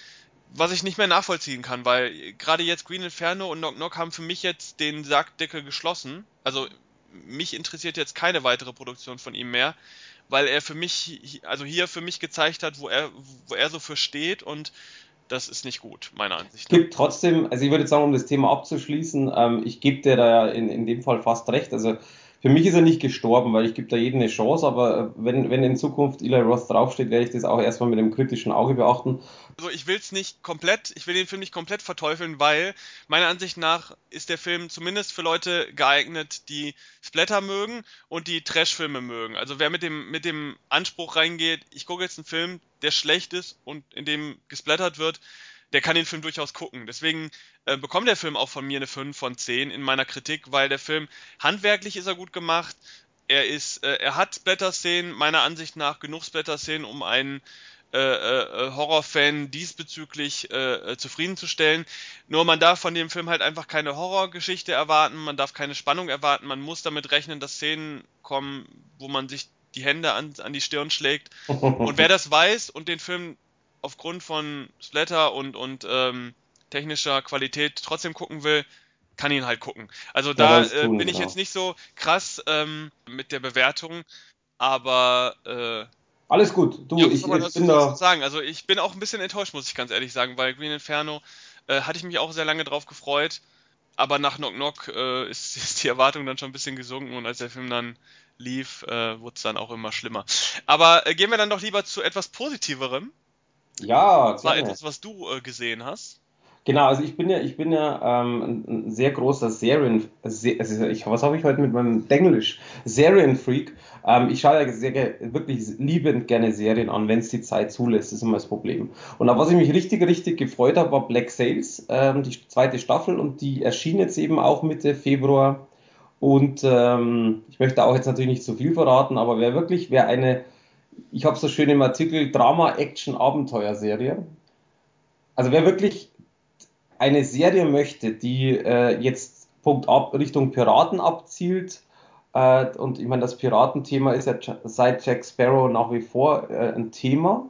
was ich nicht mehr nachvollziehen kann, weil gerade jetzt Green Inferno und Knock Knock haben für mich jetzt den Sackdeckel geschlossen. Also mich interessiert jetzt keine weitere Produktion von ihm mehr weil er für mich, also hier für mich gezeigt hat, wo er, wo er so für steht und das ist nicht gut, meiner Ansicht nach. Gibt trotzdem, also ich würde sagen, um das Thema abzuschließen, ähm, ich gebe dir da in, in dem Fall fast recht. Also für mich ist er nicht gestorben, weil ich gebe da jedem eine Chance, aber äh, wenn, wenn in Zukunft Eli Roth draufsteht, werde ich das auch erstmal mit einem kritischen Auge beachten. Also ich will es nicht komplett, ich will den Film nicht komplett verteufeln, weil meiner Ansicht nach ist der Film zumindest für Leute geeignet, die Splatter mögen und die Trash-Filme mögen. Also wer mit dem, mit dem Anspruch reingeht, ich gucke jetzt einen Film, der schlecht ist und in dem gesplattert wird, der kann den Film durchaus gucken. Deswegen äh, bekommt der Film auch von mir eine 5 von 10 in meiner Kritik, weil der Film handwerklich ist er gut gemacht. Er ist, äh, er hat Splatter-Szenen, meiner Ansicht nach genug Splatter-Szenen, um einen äh, äh, Horrorfan diesbezüglich äh, äh, zufriedenzustellen. Nur man darf von dem Film halt einfach keine Horrorgeschichte erwarten, man darf keine Spannung erwarten, man muss damit rechnen, dass Szenen kommen, wo man sich die Hände an, an die Stirn schlägt. [laughs] Und wer das weiß und den Film aufgrund von Splatter und, und ähm, technischer Qualität trotzdem gucken will, kann ihn halt gucken. Also da ja, äh, bin ich jetzt nicht so krass ähm, mit der Bewertung, aber äh, alles gut. Du, ja, ich, ich bin da. Sagen. Also ich bin auch ein bisschen enttäuscht, muss ich ganz ehrlich sagen, weil Green Inferno äh, hatte ich mich auch sehr lange drauf gefreut, aber nach Knock Knock äh, ist, [laughs] ist, die Erwartung dann schon ein bisschen gesunken und als der Film dann lief, äh, wurde es dann auch immer schlimmer. Aber äh, gehen wir dann doch lieber zu etwas Positiverem. Ja, das war etwas, was du äh, gesehen hast. Genau, also ich bin ja, ich bin ja ähm, ein sehr großer Serien, also ich, was habe ich heute mit meinem Denglisch? Serienfreak. Ähm, ich schaue ja sehr, wirklich liebend gerne Serien an, wenn es die Zeit zulässt, das ist immer das Problem. Und auf was ich mich richtig, richtig gefreut habe, war Black Sails, ähm, die zweite Staffel und die erschien jetzt eben auch Mitte Februar Und ähm, ich möchte auch jetzt natürlich nicht zu viel verraten, aber wer wirklich, wer eine, ich habe so schön im Artikel Drama, Action, Abenteuer-Serie. Also wer wirklich eine Serie möchte, die äh, jetzt Punkt ab Richtung Piraten abzielt, äh, und ich meine, das Piratenthema ist ja seit Jack Sparrow nach wie vor äh, ein Thema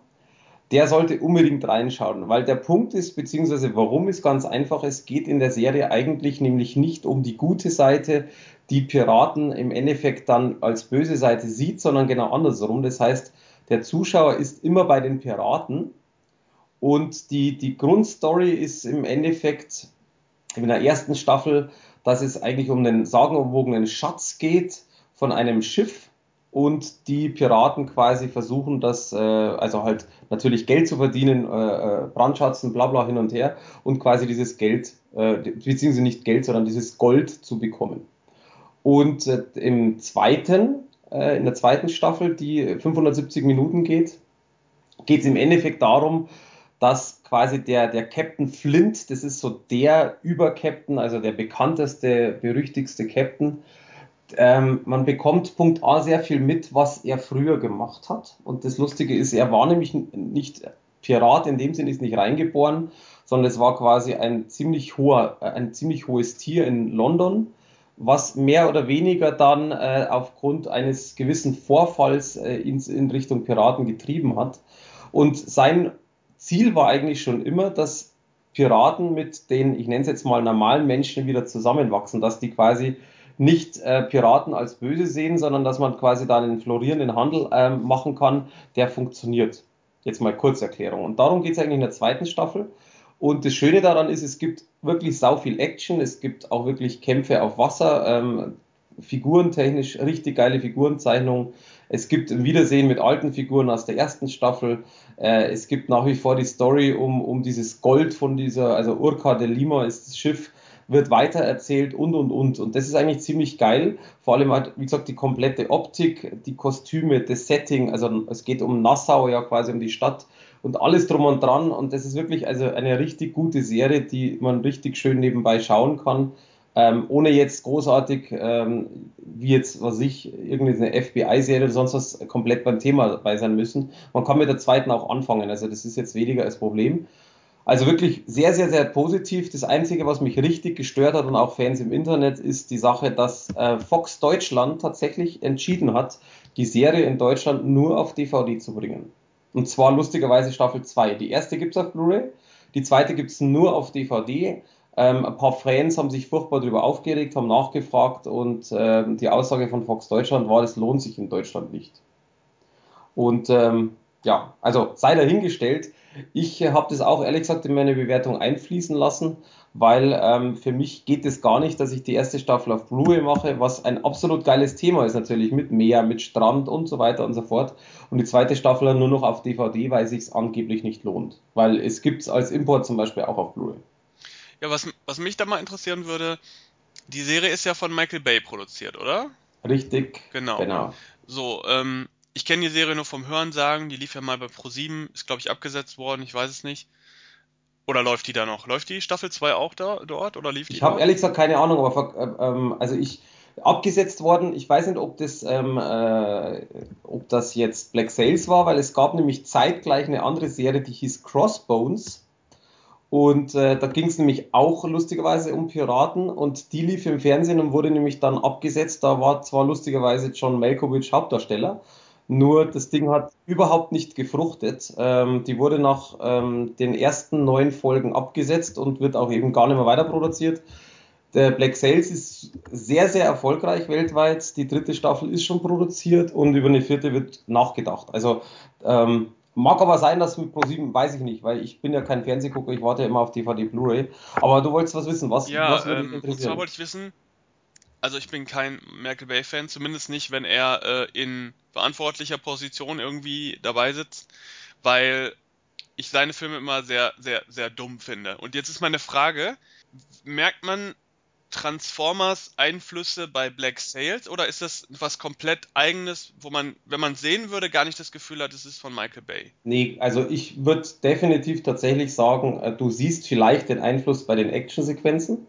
der sollte unbedingt reinschauen, weil der Punkt ist, beziehungsweise warum ist ganz einfach, es geht in der Serie eigentlich nämlich nicht um die gute Seite, die Piraten im Endeffekt dann als böse Seite sieht, sondern genau andersrum. Das heißt, der Zuschauer ist immer bei den Piraten und die, die Grundstory ist im Endeffekt in der ersten Staffel, dass es eigentlich um den sagenumwogenen Schatz geht von einem Schiff, und die Piraten quasi versuchen, das, äh, also halt natürlich Geld zu verdienen, äh, äh, Brandschatzen, bla bla hin und her und quasi dieses Geld, äh, beziehungsweise nicht Geld, sondern dieses Gold zu bekommen. Und äh, im zweiten, äh, in der zweiten Staffel, die 570 Minuten geht, geht es im Endeffekt darum, dass quasi der, der Captain Flint, das ist so der Übercaptain, also der bekannteste, berüchtigste Captain, ähm, man bekommt Punkt A sehr viel mit, was er früher gemacht hat. Und das Lustige ist, er war nämlich nicht Pirat in dem Sinne, ist nicht reingeboren, sondern es war quasi ein ziemlich hoher, äh, ein ziemlich hohes Tier in London, was mehr oder weniger dann äh, aufgrund eines gewissen Vorfalls äh, in, in Richtung Piraten getrieben hat. Und sein Ziel war eigentlich schon immer, dass Piraten mit den, ich nenne es jetzt mal normalen Menschen wieder zusammenwachsen, dass die quasi nicht äh, Piraten als böse sehen, sondern dass man quasi da einen florierenden Handel ähm, machen kann, der funktioniert. Jetzt mal Kurzerklärung. Und darum geht es eigentlich in der zweiten Staffel. Und das Schöne daran ist, es gibt wirklich sau viel Action, es gibt auch wirklich Kämpfe auf Wasser, ähm, figurentechnisch richtig geile Figurenzeichnungen. Es gibt ein Wiedersehen mit alten Figuren aus der ersten Staffel. Äh, es gibt nach wie vor die Story um, um dieses Gold von dieser, also Urca de Lima ist das Schiff, wird weitererzählt und und und. Und das ist eigentlich ziemlich geil. Vor allem halt, wie gesagt, die komplette Optik, die Kostüme, das Setting. Also es geht um Nassau, ja quasi um die Stadt und alles drum und dran. Und das ist wirklich also eine richtig gute Serie, die man richtig schön nebenbei schauen kann. Ähm, ohne jetzt großartig, ähm, wie jetzt, was ich, irgendeine FBI-Serie oder sonst was komplett beim Thema dabei sein müssen. Man kann mit der zweiten auch anfangen, also das ist jetzt weniger als Problem. Also wirklich sehr, sehr, sehr positiv. Das Einzige, was mich richtig gestört hat und auch Fans im Internet, ist die Sache, dass äh, Fox Deutschland tatsächlich entschieden hat, die Serie in Deutschland nur auf DVD zu bringen. Und zwar lustigerweise Staffel 2. Die erste gibt's auf Blu-ray, die zweite gibt's nur auf DVD. Ähm, ein paar Fans haben sich furchtbar darüber aufgeregt, haben nachgefragt und ähm, die Aussage von Fox Deutschland war, es lohnt sich in Deutschland nicht. Und ähm, ja, also sei dahingestellt. Ich äh, habe das auch ehrlich gesagt in meine Bewertung einfließen lassen, weil ähm, für mich geht es gar nicht, dass ich die erste Staffel auf Blu-ray mache, was ein absolut geiles Thema ist natürlich mit Meer, mit Strand und so weiter und so fort. Und die zweite Staffel nur noch auf DVD, weil sich angeblich nicht lohnt, weil es gibt es als Import zum Beispiel auch auf Blu-ray. Ja, was, was mich da mal interessieren würde, die Serie ist ja von Michael Bay produziert, oder? Richtig. Genau. genau. So, ähm, ich kenne die Serie nur vom Hören sagen, die lief ja mal bei Pro7, ist glaube ich abgesetzt worden, ich weiß es nicht. Oder läuft die da noch? Läuft die Staffel 2 auch da, dort oder lief die? Ich habe ehrlich gesagt keine Ahnung, aber äh, ähm, also ich abgesetzt worden. Ich weiß nicht, ob das, ähm, äh, ob das jetzt Black Sails war, weil es gab nämlich zeitgleich eine andere Serie, die hieß Crossbones. Und äh, da ging es nämlich auch lustigerweise um Piraten und die lief im Fernsehen und wurde nämlich dann abgesetzt. Da war zwar lustigerweise John Malkovich Hauptdarsteller, nur das Ding hat überhaupt nicht gefruchtet. Ähm, die wurde nach ähm, den ersten neun Folgen abgesetzt und wird auch eben gar nicht mehr weiter produziert. Der Black Sales ist sehr, sehr erfolgreich weltweit. Die dritte Staffel ist schon produziert und über eine vierte wird nachgedacht. Also ähm, mag aber sein, dass mit Pro7, weiß ich nicht, weil ich bin ja kein Fernsehgucker, ich warte ja immer auf DVD Blu-ray. Aber du wolltest was wissen, was, ja, was würde dich interessieren? Und zwar wollte ich wissen, also ich bin kein Michael Bay-Fan, zumindest nicht, wenn er äh, in verantwortlicher Position irgendwie dabei sitzt, weil ich seine Filme immer sehr, sehr, sehr dumm finde. Und jetzt ist meine Frage, merkt man Transformers Einflüsse bei Black Sails oder ist das was komplett eigenes, wo man, wenn man sehen würde, gar nicht das Gefühl hat, es ist von Michael Bay? Nee, also ich würde definitiv tatsächlich sagen, äh, du siehst vielleicht den Einfluss bei den Actionsequenzen.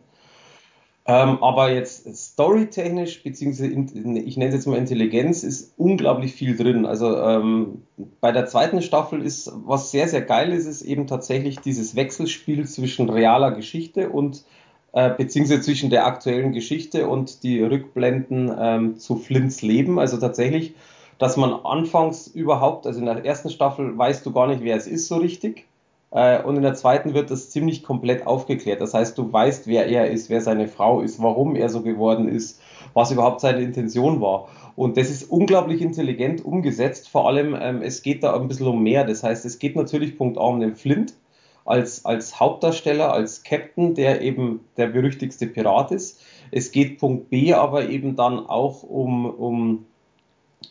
Ähm, aber jetzt storytechnisch, beziehungsweise in, ich nenne es jetzt mal Intelligenz, ist unglaublich viel drin. Also ähm, bei der zweiten Staffel ist, was sehr, sehr geil ist, ist eben tatsächlich dieses Wechselspiel zwischen realer Geschichte und äh, beziehungsweise zwischen der aktuellen Geschichte und die Rückblenden ähm, zu Flints Leben. Also tatsächlich, dass man anfangs überhaupt, also in der ersten Staffel weißt du gar nicht, wer es ist so richtig. Äh, und in der zweiten wird das ziemlich komplett aufgeklärt. Das heißt, du weißt, wer er ist, wer seine Frau ist, warum er so geworden ist, was überhaupt seine Intention war. Und das ist unglaublich intelligent umgesetzt. Vor allem, ähm, es geht da ein bisschen um mehr. Das heißt, es geht natürlich Punkt A um den Flint als, als Hauptdarsteller, als Captain, der eben der berüchtigste Pirat ist. Es geht Punkt B aber eben dann auch um, um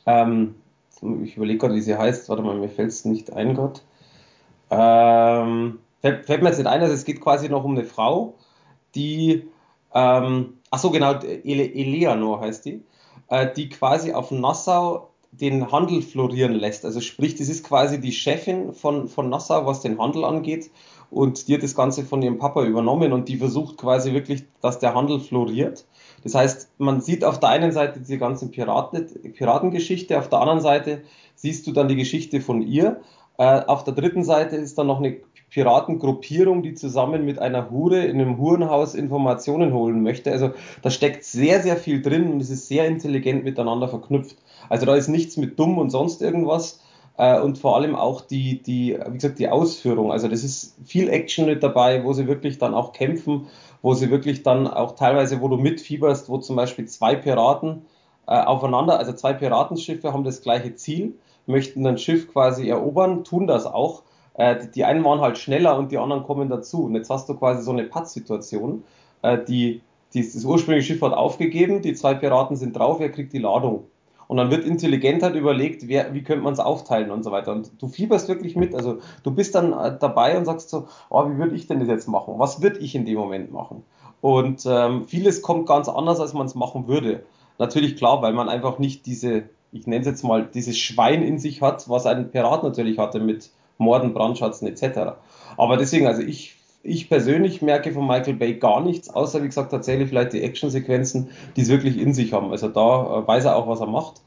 ähm, ich überlege gerade, wie sie heißt, warte mal, mir fällt es nicht ein, Gott. Ähm, fällt, fällt, mir jetzt nicht ein, also es geht quasi noch um eine Frau, die, ähm, ach so genau, Ele Eleanor heißt die, äh, die quasi auf Nassau den Handel florieren lässt. Also sprich, das ist quasi die Chefin von, von Nassau, was den Handel angeht. Und die hat das Ganze von ihrem Papa übernommen und die versucht quasi wirklich, dass der Handel floriert. Das heißt, man sieht auf der einen Seite diese ganze Piraten, Piratengeschichte, auf der anderen Seite siehst du dann die Geschichte von ihr auf der dritten Seite ist dann noch eine Piratengruppierung, die zusammen mit einer Hure in einem Hurenhaus Informationen holen möchte. Also da steckt sehr, sehr viel drin und es ist sehr intelligent miteinander verknüpft. Also da ist nichts mit dumm und sonst irgendwas. Äh, und vor allem auch die, die, wie gesagt, die Ausführung. Also das ist viel Action mit dabei, wo sie wirklich dann auch kämpfen, wo sie wirklich dann auch teilweise, wo du mitfieberst, wo zum Beispiel zwei Piraten äh, aufeinander, also zwei Piratenschiffe haben das gleiche Ziel möchten ein Schiff quasi erobern, tun das auch. Äh, die einen waren halt schneller und die anderen kommen dazu. Und jetzt hast du quasi so eine Pattsituation. Äh, die, die, das ursprüngliche Schiff hat aufgegeben, die zwei Piraten sind drauf, wer kriegt die Ladung? Und dann wird intelligent halt überlegt, wer, wie könnte man es aufteilen und so weiter. Und du fieberst wirklich mit. Also du bist dann äh, dabei und sagst so, oh, wie würde ich denn das jetzt machen? Was würde ich in dem Moment machen? Und ähm, vieles kommt ganz anders, als man es machen würde. Natürlich klar, weil man einfach nicht diese ich nenne es jetzt mal, dieses Schwein in sich hat, was ein Pirat natürlich hatte mit Morden, Brandschatzen etc. Aber deswegen, also ich, ich persönlich merke von Michael Bay gar nichts, außer wie gesagt tatsächlich vielleicht die Actionsequenzen, die es wirklich in sich haben. Also da äh, weiß er auch, was er macht.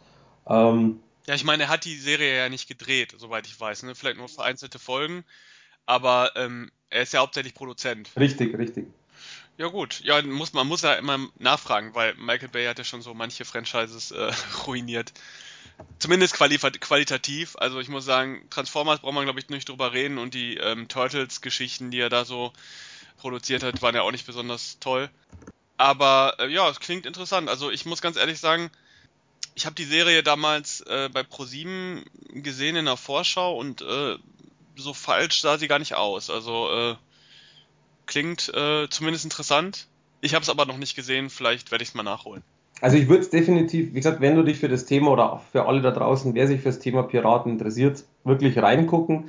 Ähm, ja, ich meine, er hat die Serie ja nicht gedreht, soweit ich weiß. Ne? Vielleicht nur vereinzelte Folgen, aber ähm, er ist ja hauptsächlich Produzent. Richtig, richtig. Ja gut, ja, muss, man muss ja immer nachfragen, weil Michael Bay hat ja schon so manche Franchises äh, [laughs] ruiniert. Zumindest qualitativ. Also ich muss sagen, Transformers braucht man glaube ich nicht drüber reden und die ähm, Turtles-Geschichten, die er da so produziert hat, waren ja auch nicht besonders toll. Aber äh, ja, es klingt interessant. Also ich muss ganz ehrlich sagen, ich habe die Serie damals äh, bei ProSieben gesehen in der Vorschau und äh, so falsch sah sie gar nicht aus. Also äh, Klingt äh, zumindest interessant. Ich habe es aber noch nicht gesehen, vielleicht werde ich es mal nachholen. Also ich würde es definitiv, wie gesagt, wenn du dich für das Thema oder auch für alle da draußen, wer sich für das Thema Piraten interessiert, wirklich reingucken.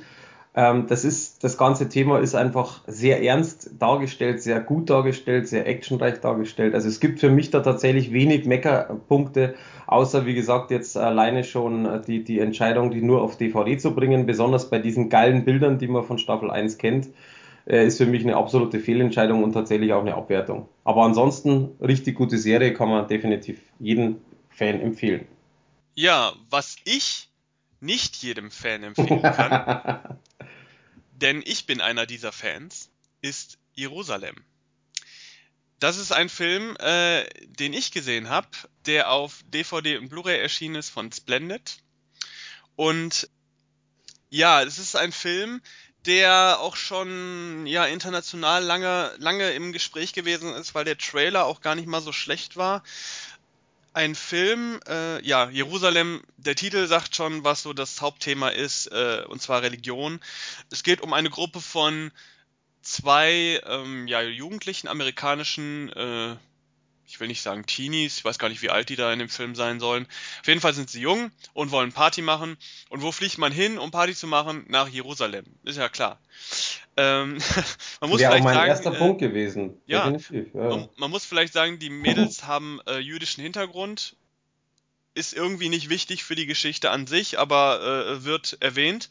Ähm, das ist, das ganze Thema ist einfach sehr ernst dargestellt, sehr gut dargestellt, sehr actionreich dargestellt. Also es gibt für mich da tatsächlich wenig Meckerpunkte, außer wie gesagt jetzt alleine schon die, die Entscheidung, die nur auf DVD zu bringen, besonders bei diesen geilen Bildern, die man von Staffel 1 kennt äh, ist für mich eine absolute Fehlentscheidung und tatsächlich auch eine Abwertung. Aber ansonsten, richtig gute Serie kann man definitiv jedem Fan empfehlen. Ja, was ich nicht jedem Fan empfehlen kann, [laughs] denn ich bin einer dieser Fans, ist Jerusalem. Das ist ein Film, äh, den ich gesehen habe, der auf DVD und Blu-ray erschienen ist von Splendid. Und ja, es ist ein Film, der auch schon ja international lange lange im Gespräch gewesen ist, weil der Trailer auch gar nicht mal so schlecht war. Ein Film, äh, ja, Jerusalem, der Titel sagt schon, was so das Hauptthema ist, äh, und zwar Religion. Es geht um eine Gruppe von zwei ähm, ja, jugendlichen amerikanischen äh, ich will nicht sagen Teenies, ich weiß gar nicht, wie alt die da in dem Film sein sollen. Auf jeden Fall sind sie jung und wollen Party machen. Und wo fliegt man hin, um Party zu machen? Nach Jerusalem. Ist ja klar. Ähm, [laughs] man muss Wäre vielleicht auch mein sagen, erster äh, Punkt gewesen. Ja, ja. Man, man, muss vielleicht sagen, die Mädels haben äh, jüdischen Hintergrund. Ist irgendwie nicht wichtig für die Geschichte an sich, aber äh, wird erwähnt.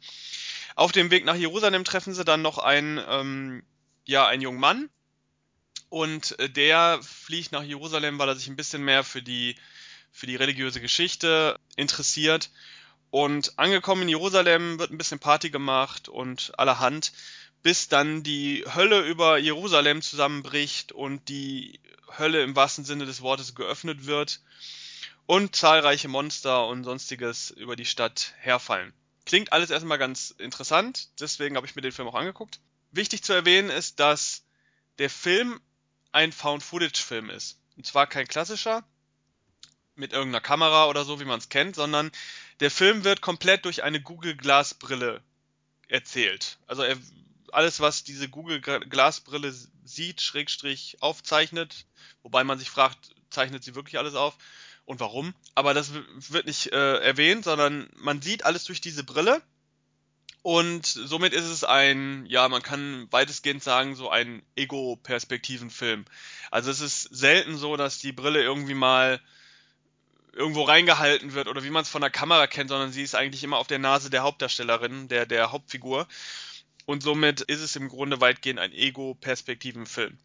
Auf dem Weg nach Jerusalem treffen sie dann noch einen, ähm, ja, einen jungen Mann, Und äh, der fliegt nach Jerusalem, weil er sich ein bisschen mehr für die, für die religiöse Geschichte interessiert. Und angekommen in Jerusalem wird ein bisschen Party gemacht und allerhand, bis dann die Hölle über Jerusalem zusammenbricht und die Hölle im wahrsten Sinne des Wortes geöffnet wird und zahlreiche Monster und sonstiges über die Stadt herfallen. Klingt alles erstmal ganz interessant, deswegen habe ich mir den Film auch angeguckt. Wichtig zu erwähnen ist, dass der Film ein Found-Footage-Film ist. Und zwar kein klassischer mit irgendeiner Kamera oder so, wie man es kennt, sondern der Film wird komplett durch eine Google Glass Brille erzählt. Also er, alles, was diese Google Glass Brille sieht, Schrägstrich aufzeichnet, wobei man sich fragt, zeichnet sie wirklich alles auf und warum? Aber das wird nicht äh, erwähnt, sondern man sieht alles durch diese Brille und somit ist es ein, ja, man kann weitestgehend sagen, so ein Ego-Perspektiven-Film. Also es ist selten so, dass die Brille irgendwie mal irgendwo reingehalten wird oder wie man es von der Kamera kennt, sondern sie ist eigentlich immer auf der Nase der Hauptdarstellerin, der, der Hauptfigur. Und somit ist es im Grunde weitgehend ein Ego-Perspektiven-Film.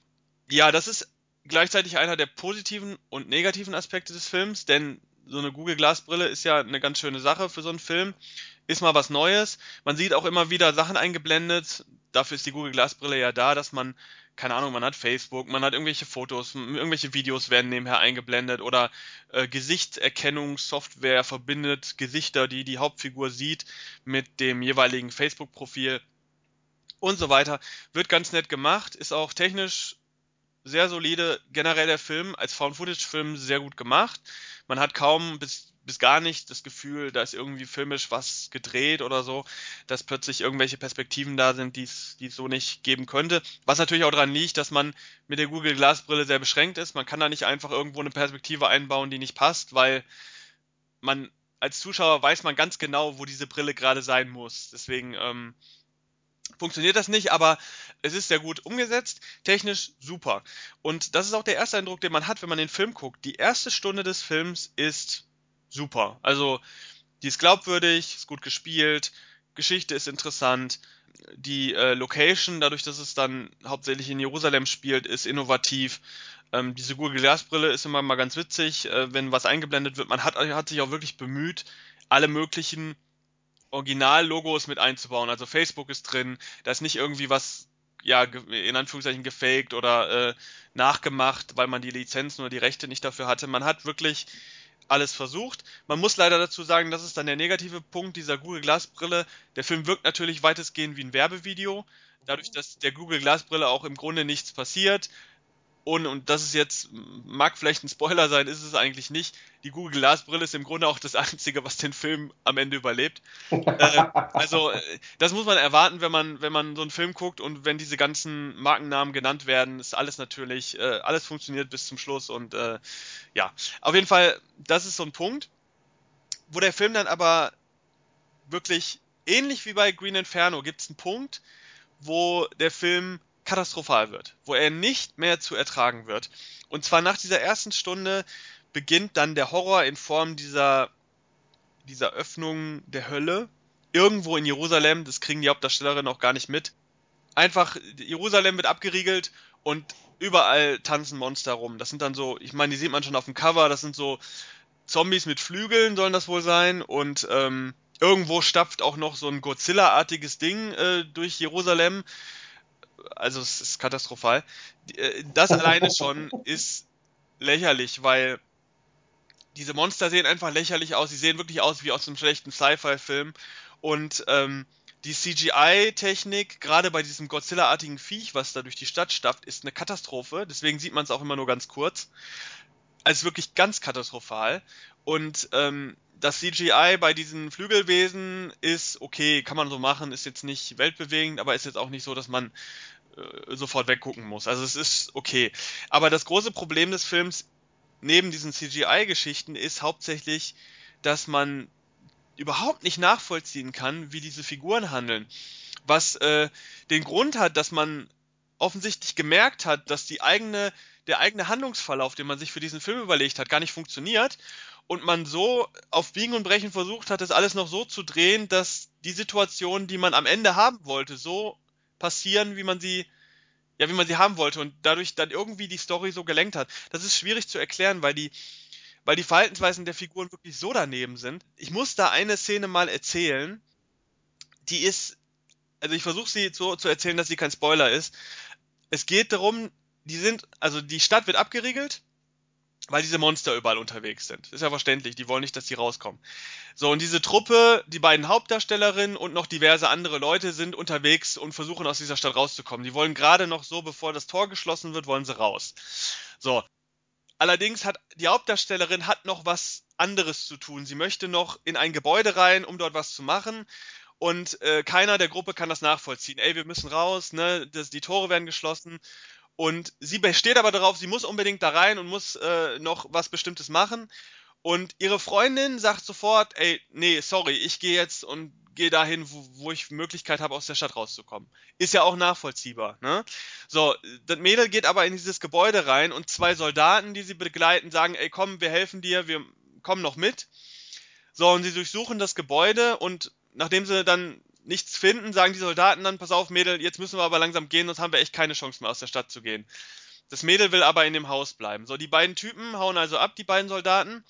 Ja, das ist gleichzeitig einer der positiven und negativen Aspekte des Films, denn so eine Google Glass Brille ist ja eine ganz schöne Sache für so einen Film ist mal was Neues. Man sieht auch immer wieder Sachen eingeblendet. Dafür ist die Google Glass Brille ja da, dass man, keine Ahnung, man hat Facebook, man hat irgendwelche Fotos, irgendwelche Videos werden nebenher eingeblendet oder äh, Gesichtserkennungssoftware verbindet Gesichter, die die Hauptfigur sieht, mit dem jeweiligen Facebook-Profil und so weiter. Wird ganz nett gemacht, ist auch technisch sehr solide. Generell der Film als Found-Footage-Film sehr gut gemacht. Man hat kaum bis bis gar nicht das Gefühl, da ist irgendwie filmisch was gedreht oder so, dass plötzlich irgendwelche Perspektiven da sind, die es so nicht geben könnte. Was natürlich auch daran liegt, dass man mit der Google Glass Brille sehr beschränkt ist. Man kann da nicht einfach irgendwo eine Perspektive einbauen, die nicht passt, weil man als Zuschauer weiß man ganz genau, wo diese Brille gerade sein muss. Deswegen ähm, funktioniert das nicht, aber es ist sehr gut umgesetzt, technisch super. Und das ist auch der erste Eindruck, den man hat, wenn man den Film guckt. Die erste Stunde des Films ist super. Also, die ist glaubwürdig, ist gut gespielt, Geschichte ist interessant, die äh, Location, dadurch, dass es dann hauptsächlich in Jerusalem spielt, ist innovativ. Ähm, diese Google Glass Brille ist immer mal ganz witzig, äh, wenn was eingeblendet wird. Man hat, hat sich auch wirklich bemüht, alle möglichen Original-Logos mit einzubauen. Also Facebook ist drin, da ist nicht irgendwie was, ja, in Anführungszeichen gefaked oder äh, nachgemacht, weil man die Lizenzen oder die Rechte nicht dafür hatte. Man hat wirklich alles versucht. Man muss leider dazu sagen, das ist dann der negative Punkt dieser Google Glass Brille. Der Film wirkt natürlich weitestgehend wie ein Werbevideo. Dadurch, dass der Google Glass Brille auch im Grunde nichts passiert, und, und das ist jetzt, mag vielleicht ein Spoiler sein, ist es eigentlich nicht. Die Google Glass Brille ist im Grunde auch das Einzige, was den Film am Ende überlebt. äh, also, äh, das muss man erwarten, wenn man, wenn man so einen Film guckt und wenn diese ganzen Markennamen genannt werden, ist alles natürlich, äh, alles funktioniert bis zum Schluss und äh, ja. Auf jeden Fall, das ist so ein Punkt, wo der Film dann aber wirklich ähnlich wie bei Green Inferno gibt es einen Punkt, wo der Film katastrophal wird, wo er nicht mehr zu ertragen wird. Und zwar nach dieser ersten Stunde beginnt dann der Horror in Form dieser, dieser Öffnung der Hölle. Irgendwo in Jerusalem, das kriegen die Hauptdarstellerinnen auch gar nicht mit. Einfach, Jerusalem wird abgeriegelt und überall tanzen Monster rum. Das sind dann so, ich meine, die sieht man schon auf dem Cover, das sind so Zombies mit Flügeln, sollen das wohl sein. Und ähm, irgendwo stapft auch noch so ein Godzilla-artiges Ding äh, durch Jerusalem also es ist katastrophal. Äh, das alleine schon [laughs] ist lächerlich, weil diese Monster sehen einfach lächerlich aus. Sie sehen wirklich aus wie aus einem schlechten Sci-Fi-Film. Und ähm, die CGI-Technik, gerade bei diesem Godzilla-artigen Viech, was da durch die Stadt stafft, ist eine Katastrophe. Deswegen sieht man es auch immer nur ganz kurz. Also wirklich ganz katastrophal. Und ähm, das CGI bei diesen Flügelwesen ist okay, kann man so machen, ist jetzt nicht weltbewegend, aber ist jetzt auch nicht so, dass man äh, sofort weggucken muss. Also es ist okay. Aber das große Problem des Films neben diesen CGI-Geschichten ist hauptsächlich, dass man überhaupt nicht nachvollziehen kann, wie diese Figuren handeln. Was äh, den Grund hat, dass man offensichtlich gemerkt hat, dass die eigene, der eigene Handlungsverlauf, den man sich für diesen Film überlegt hat, gar nicht funktioniert und man so auf Biegen und Brechen versucht hat, das alles noch so zu drehen, dass die Situation, die man am Ende haben wollte, so passieren, wie man sie ja, wie man sie haben wollte und dadurch dann irgendwie die Story so gelenkt hat. Das ist schwierig zu erklären, weil die, weil die Verhaltensweisen der Figuren wirklich so daneben sind. Ich muss da eine Szene mal erzählen, die ist, also ich versuche sie so zu erzählen, dass sie kein Spoiler ist. Es geht darum, die sind, also die Stadt wird abgeriegelt, weil diese Monster überall unterwegs sind. Ist ja verständlich, die wollen nicht, dass die rauskommen. So, und diese Truppe, die beiden Hauptdarstellerinnen und noch diverse andere Leute sind unterwegs und versuchen aus dieser Stadt rauszukommen. Die wollen gerade noch so, bevor das Tor geschlossen wird, wollen sie raus. So. Allerdings hat die Hauptdarstellerin hat noch was anderes zu tun. Sie möchte noch in ein Gebäude rein, um dort was zu machen. Und äh, keiner der Gruppe kann das nachvollziehen. Ey, wir müssen raus, ne? Das, die Tore werden geschlossen. Und sie besteht aber darauf, sie muss unbedingt da rein und muss äh, noch was Bestimmtes machen. Und ihre Freundin sagt sofort, ey, nee, sorry, ich gehe jetzt und gehe dahin, wo, wo ich Möglichkeit habe, aus der Stadt rauszukommen. Ist ja auch nachvollziehbar, ne? So, das Mädel geht aber in dieses Gebäude rein und zwei Soldaten, die sie begleiten, sagen, ey, komm, wir helfen dir, wir kommen noch mit. So, und sie durchsuchen das Gebäude und nachdem sie dann nichts finden, sagen die Soldaten dann, pass auf, Mädel, jetzt müssen wir aber langsam gehen, sonst haben wir echt keine Chance mehr aus der Stadt zu gehen. Das Mädel will aber in dem Haus bleiben. So, die beiden Typen hauen also ab, die beiden Soldaten.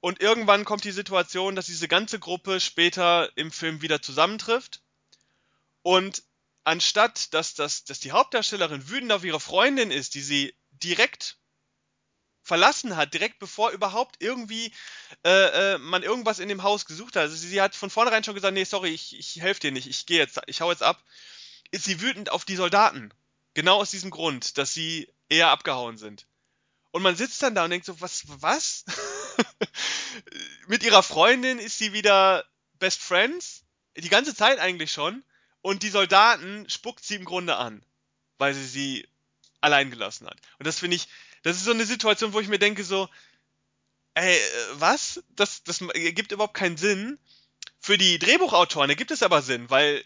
Und irgendwann kommt die Situation, dass diese ganze Gruppe später im Film wieder zusammentrifft. Und anstatt, dass, dass, dass die Hauptdarstellerin wütend auf ihre Freundin ist, die sie direkt verlassen hat, direkt bevor überhaupt irgendwie äh, äh, man irgendwas in dem Haus gesucht hat. Also sie, sie hat von vornherein schon gesagt, nee, sorry, ich, ich helfe dir nicht, ich gehe jetzt, ich hau jetzt ab. Ist sie wütend auf die Soldaten. Genau aus diesem Grund, dass sie eher abgehauen sind. Und man sitzt dann da und denkt so, was, was? [laughs] Mit ihrer Freundin ist sie wieder Best Friends? Die ganze Zeit eigentlich schon. Und die Soldaten spuckt sie im Grunde an, weil sie sie allein gelassen hat. Und das finde ich, das ist so eine Situation, wo ich mir denke so, ey, äh, was? Das, das gibt überhaupt keinen Sinn. Für die Drehbuchautoren ergibt es aber Sinn, weil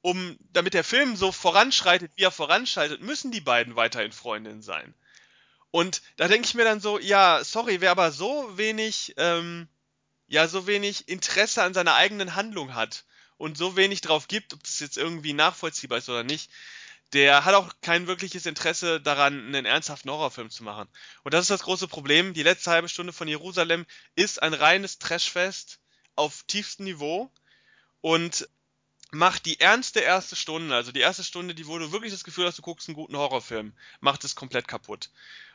um, damit der Film so voranschreitet, wie er voranschreitet, müssen die beiden weiterhin Freundinnen sein. Und da denke ich mir dann so, ja, sorry, wer aber so wenig, ähm, ja, so wenig Interesse an seiner eigenen Handlung hat und so wenig drauf gibt, ob das jetzt irgendwie nachvollziehbar ist oder nicht, der hat auch kein wirkliches Interesse daran, einen ernsthaften Horrorfilm zu machen. Und das ist das große Problem. Die letzte halbe Stunde von Jerusalem ist ein reines Trashfest auf tiefstem Niveau und macht die ernste erste Stunde, also die erste Stunde, die wo du wirklich das Gefühl hast, du guckst einen guten Horrorfilm, macht es komplett kaputt.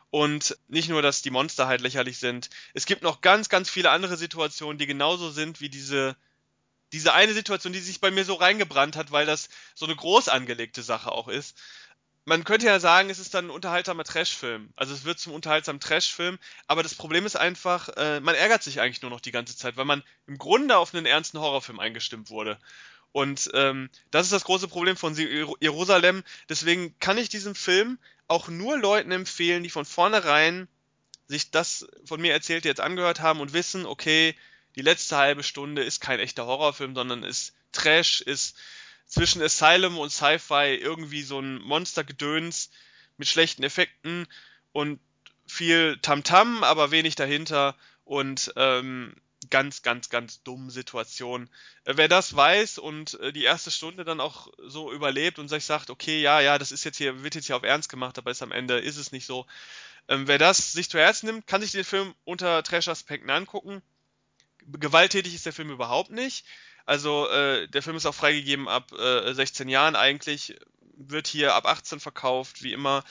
Und nicht nur, dass die Monster halt lächerlich sind. Es gibt noch ganz, ganz viele andere Situationen, die genauso sind wie diese diese eine Situation, die sich bei mir so reingebrannt hat, weil das so eine groß angelegte Sache auch ist. Man könnte ja sagen, es ist dann ein unterhaltsamer Trashfilm. Also es wird zum unterhaltsamen Trashfilm, aber das Problem ist einfach, äh, man ärgert sich eigentlich nur noch die ganze Zeit, weil man im Grunde auf einen ernsten Horrorfilm eingestimmt wurde. Und ähm, das ist das große Problem von Jerusalem. Deswegen kann ich diesen Film auch nur Leuten empfehlen, die von vornherein sich das von mir erzählt jetzt angehört haben und wissen, okay, die letzte halbe Stunde ist kein echter Horrorfilm, sondern ist Trash, ist zwischen Asylum und Sci-Fi irgendwie so ein Monstergedöns mit schlechten Effekten und viel Tamtam, -Tam, aber wenig dahinter und ähm, ganz, ganz, ganz dumme Situation. Äh, wer das weiß und äh, die erste Stunde dann auch so überlebt und sich sagt, okay, ja, ja, das ist jetzt hier, wird jetzt hier auf Ernst gemacht, aber ist am Ende ist es nicht so. Ähm, wer das sich zu Herzen nimmt, kann sich den Film unter Trash-Aspekten angucken gewalttätig ist der Film überhaupt nicht. Also äh, der Film ist auch freigegeben ab äh, 16 Jahren eigentlich, wird hier ab 18 verkauft, wie immer.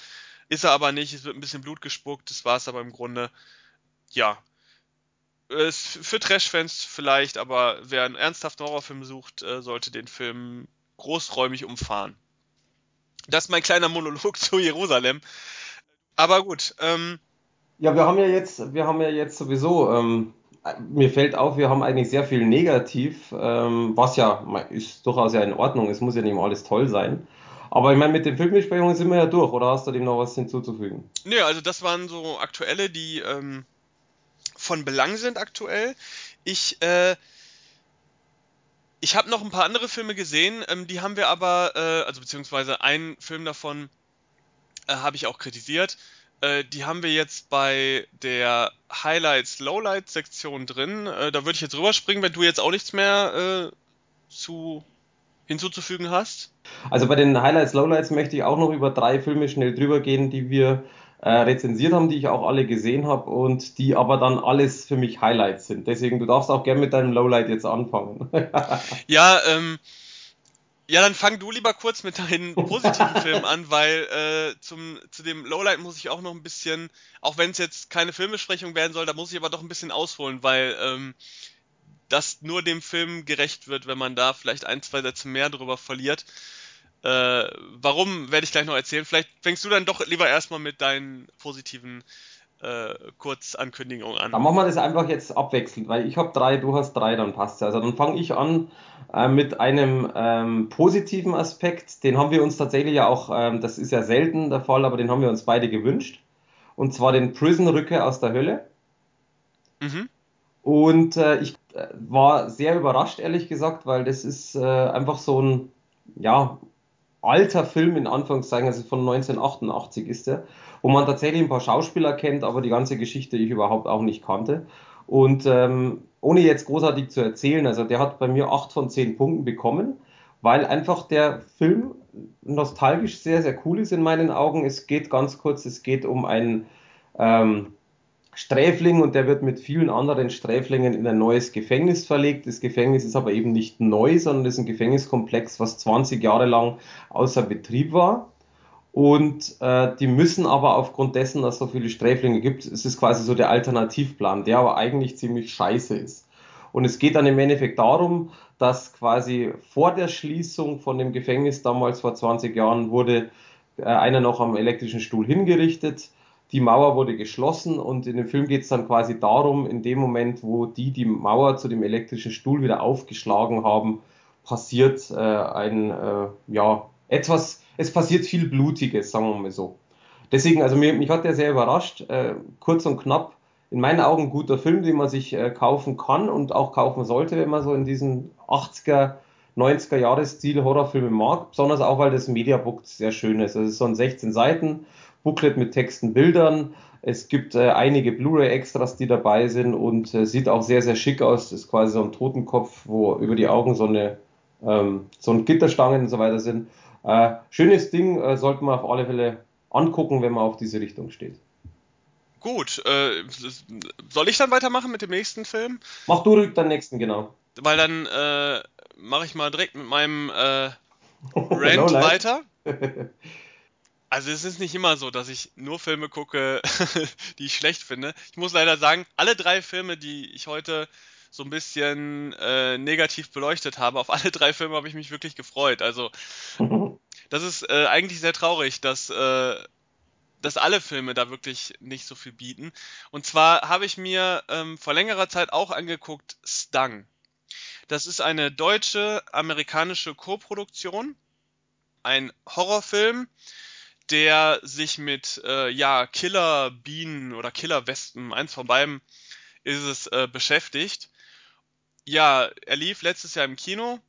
Ist er aber nicht, es wird ein bisschen Blut gespuckt, das war es aber im Grunde. Ja. Ist für Trash-Fans vielleicht, aber wer einen ernsthaften Horrorfilm sucht, äh, sollte den Film großräumig umfahren. Das ist mein kleiner Monolog [laughs] zu Jerusalem. Aber gut. Ähm, ja, wir haben ja jetzt, wir haben ja jetzt sowieso ähm, mir fällt auf, wir haben eigentlich sehr viel Negativ, ähm, was ja ist durchaus ja in Ordnung, es muss ja nicht immer alles toll sein. Aber ich meine, mit den Filmbesprechungen sind wir ja durch, oder hast du dem noch was hinzuzufügen? Nö, also das waren so aktuelle, die ähm, von Belang sind aktuell. Ich, äh, ich habe noch ein paar andere Filme gesehen, ähm, die haben wir aber, äh, also beziehungsweise einen Film davon äh, habe ich auch kritisiert. Äh, die haben wir jetzt bei der Highlights, Lowlights Sektion drin. Äh, da würde ich jetzt rüberspringen, wenn du jetzt auch nichts mehr äh, zu hinzuzufügen hast? Also bei den Highlights, Lowlights möchte ich auch noch über drei Filme schnell drüber gehen, die wir äh, rezensiert haben, die ich auch alle gesehen habe und die aber dann alles für mich Highlights sind. Deswegen, du darfst auch gerne mit deinem Lowlight jetzt anfangen. [laughs] ja, ähm, ja, dann fang du lieber kurz mit deinen positiven [laughs] Filmen an, weil äh, zum, zu dem Lowlight muss ich auch noch ein bisschen, auch wenn es jetzt keine Filmbesprechung werden soll, da muss ich aber doch ein bisschen ausholen, weil ähm, das nur dem Film gerecht wird, wenn man da vielleicht ein, zwei Sätze mehr drüber verliert. Äh, warum, werde ich gleich noch erzählen. Vielleicht fängst du dann doch lieber erstmal mit deinen positiven äh, Kurzankündigungen an. Dann machen wir das einfach jetzt abwechselnd, weil ich habe drei, du hast drei, dann passt es. Also dann fange ich an äh, mit einem ähm, positiven Aspekt. Den haben wir uns tatsächlich ja auch, ähm, das ist ja selten der Fall, aber den haben wir uns beide gewünscht. Und zwar den Prison Rücke aus der Hölle. Mhm. Und äh, ich äh, war sehr überrascht, ehrlich gesagt, weil das ist äh, einfach so ein, ja, alter Film in Anführungszeichen, also von 1988 ist der, wo man tatsächlich ein paar Schauspieler kennt, aber die ganze Geschichte ich überhaupt auch nicht kannte. Und ähm, ohne jetzt großartig zu erzählen, also der hat bei mir acht von zehn Punkten bekommen, weil einfach der Film nostalgisch sehr, sehr cool ist in meinen Augen. Es geht ganz kurz, es geht um einen ähm, Sträfling und der wird mit vielen anderen Sträflingen in ein neues Gefängnis verlegt. Das Gefängnis ist aber eben nicht neu, sondern ist ein Gefängniskomplex, was 20 Jahre lang außer Betrieb war. Und äh, die müssen aber aufgrund dessen, dass es so viele Sträflinge gibt, es ist quasi so der Alternativplan, der aber eigentlich ziemlich scheiße ist. Und es geht dann im Endeffekt darum, dass quasi vor der Schließung von dem Gefängnis damals vor 20 Jahren wurde äh, einer noch am elektrischen Stuhl hingerichtet die Mauer wurde geschlossen und in dem Film geht es dann quasi darum, in dem Moment, wo die die Mauer zu dem elektrischen Stuhl wieder aufgeschlagen haben, passiert äh, ein, äh, ja, etwas, es passiert viel Blutiges, sagen wir mal so. Deswegen, also mir, mich hat der sehr überrascht, äh, kurz und knapp, in meinen Augen ein guter Film, den man sich äh, kaufen kann und auch kaufen sollte, wenn man so in diesen 80er, 90er Jahresstil Horrorfilme mag, besonders auch, weil das Mediabook sehr schön ist. Also es ist so ein 16 Seiten, Booklet mit Texten, Bildern. Es gibt äh, einige Blu-ray-Extras, die dabei sind und äh, sieht auch sehr, sehr schick aus. Das ist quasi so ein Totenkopf, wo über die Augen so eine ähm, so ein Gitterstangen und so weiter sind. Äh, schönes Ding, äh, sollte man auf alle Fälle angucken, wenn man auf diese Richtung steht. Gut, äh, soll ich dann weitermachen mit dem nächsten Film? Mach du ruhig den nächsten, genau. Weil dann äh, mache ich mal direkt mit meinem äh, [laughs] Rant weiter. [laughs] Also es ist nicht immer so, dass ich nur Filme gucke, [laughs] die ich schlecht finde. Ich muss leider sagen, alle drei Filme, die ich heute so ein bisschen äh, negativ beleuchtet habe, auf alle drei Filme habe ich mich wirklich gefreut. Also [laughs] das ist äh, eigentlich sehr traurig, dass, äh, dass alle Filme da wirklich nicht so viel bieten. Und zwar habe ich mir ähm, vor längerer Zeit auch angeguckt Stung. Das ist eine deutsche amerikanische Koproduktion, ein Horrorfilm der sich mit äh, ja Killerbienen oder Killerwespen, eins von beiden ist es, äh, beschäftigt. Ja, er lief letztes Jahr im Kino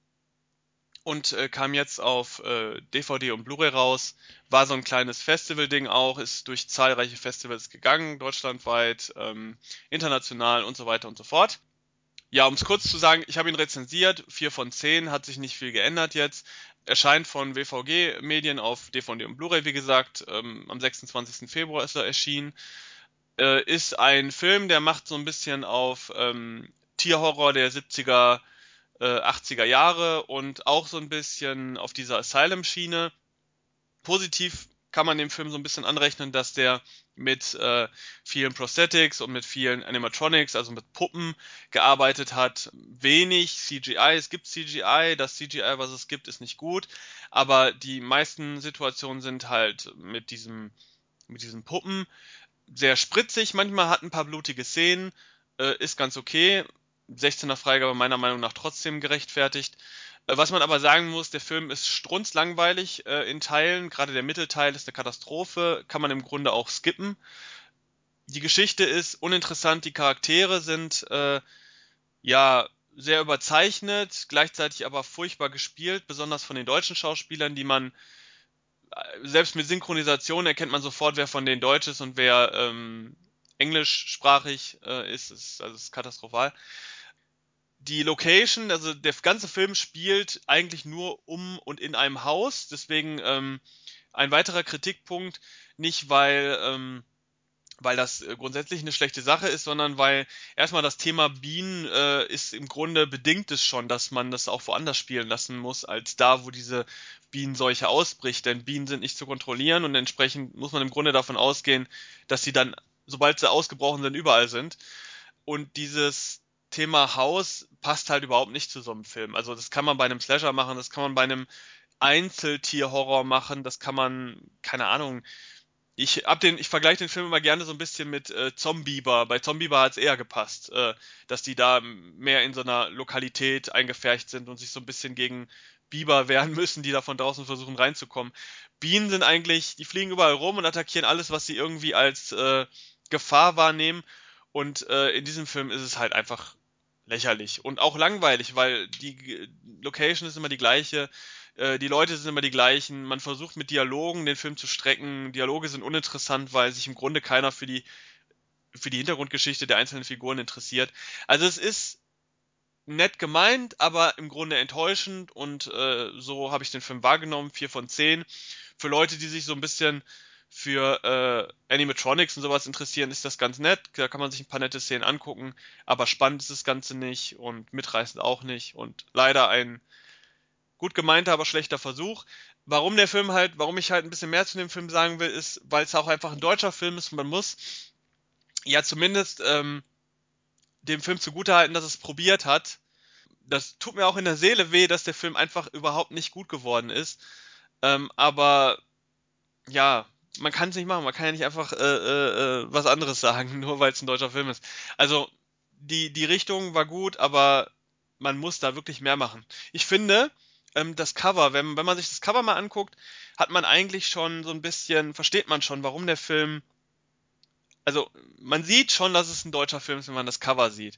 und äh, kam jetzt auf äh, DVD und Blu-ray raus. War so ein kleines Festival-Ding auch, ist durch zahlreiche Festivals gegangen, deutschlandweit, ähm, international und so weiter und so fort. Ja, um es kurz zu sagen, ich habe ihn rezensiert, 4 von 10, hat sich nicht viel geändert jetzt. Erscheint von WVG Medien auf DVD und Blu-ray, wie gesagt, ähm, am 26. Februar ist er erschienen. Äh, ist ein Film, der macht so ein bisschen auf ähm, Tierhorror der 70er, äh, 80er Jahre und auch so ein bisschen auf dieser Asylum-Schiene. Positiv kann man dem Film so ein bisschen anrechnen, dass der mit äh, vielen Prosthetics und mit vielen Animatronics, also mit Puppen gearbeitet hat. Wenig CGI. Es gibt CGI. Das CGI, was es gibt, ist nicht gut. Aber die meisten Situationen sind halt mit diesem, mit diesen Puppen sehr spritzig. Manchmal hat ein paar blutige Szenen. Äh, ist ganz okay. 16er Freigabe meiner Meinung nach trotzdem gerechtfertigt. Äh, was man aber sagen muss, der Film ist strunzlangweilig äh, in Teilen. Gerade der Mittelteil ist eine Katastrophe. Kann man im Grunde auch skippen. Die Geschichte ist uninteressant. Die Charaktere sind äh, ja sehr überzeichnet, gleichzeitig aber furchtbar gespielt, besonders von den deutschen Schauspielern, die man äh, selbst mit Synchronisation erkennt man sofort, wer von denen Deutsch ist und wer ähm, englischsprachig äh, ist. ist. Also ist katastrophal die Location, also der ganze Film spielt eigentlich nur um und in einem Haus. Deswegen ähm, ein weiterer Kritikpunkt, nicht weil, ähm, weil das äh, grundsätzlich eine schlechte Sache ist, sondern weil erstmal das Thema Bienen äh, ist im Grunde bedingt es schon, dass man das auch woanders spielen lassen muss, als da, wo diese Bienenseuche ausbricht. Denn Bienen sind nicht zu kontrollieren und entsprechend muss man im Grunde davon ausgehen, dass sie dann, sobald sie ausgebrochen sind, überall sind. Und dieses Thema Haus passt halt überhaupt nicht zu so einem Film. Also das kann man bei einem Slasher machen, das kann man bei einem Einzeltierhorror machen, das kann man, keine Ahnung. Ich hab den, ich vergleiche den Film immer gerne so ein bisschen mit äh, Zombieber. Bei Zombieber hat es eher gepasst, äh, dass die da mehr in so einer Lokalität eingefärcht sind und sich so ein bisschen gegen Biber wehren [laughs] müssen, die da von draußen versuchen reinzukommen. Bienen sind eigentlich, die fliegen überall rum und attackieren alles, was sie irgendwie als äh, Gefahr wahrnehmen. Und äh, in diesem Film ist es halt einfach lächerlich und auch langweilig, weil die Location ist immer die gleiche, äh, die Leute sind immer die gleichen, man versucht mit Dialogen den Film zu strecken, Dialoge sind uninteressant, weil sich im Grunde keiner für die für die Hintergrundgeschichte der einzelnen Figuren interessiert. Also es ist nett gemeint, aber im Grunde enttäuschend und äh, so habe ich den Film wahrgenommen, vier von zehn. Für Leute, die sich so ein bisschen für äh, Animatronics und sowas interessieren, ist das ganz nett. Da kann man sich ein paar nette Szenen angucken, aber spannend ist das Ganze nicht und mitreißend auch nicht und leider ein gut gemeinter, aber schlechter Versuch. Warum der Film halt, warum ich halt ein bisschen mehr zu dem Film sagen will, ist, weil es auch einfach ein deutscher Film ist und man muss ja zumindest ähm, dem Film zugutehalten, dass es probiert hat. Das tut mir auch in der Seele weh, dass der Film einfach überhaupt nicht gut geworden ist. Ähm, aber ja, man kann es nicht machen. Man kann ja nicht einfach äh, äh, äh was anderes sagen, [laughs] nur weil es ein deutscher Film ist. Also die die Richtung war gut, aber man muss da wirklich mehr machen. Ich finde, ähm, das Cover, wenn wenn man sich das Cover mal anguckt, hat man eigentlich schon so ein bisschen versteht man schon, warum der Film also man sieht schon, dass es ein deutscher Film ist, wenn man das Cover sieht,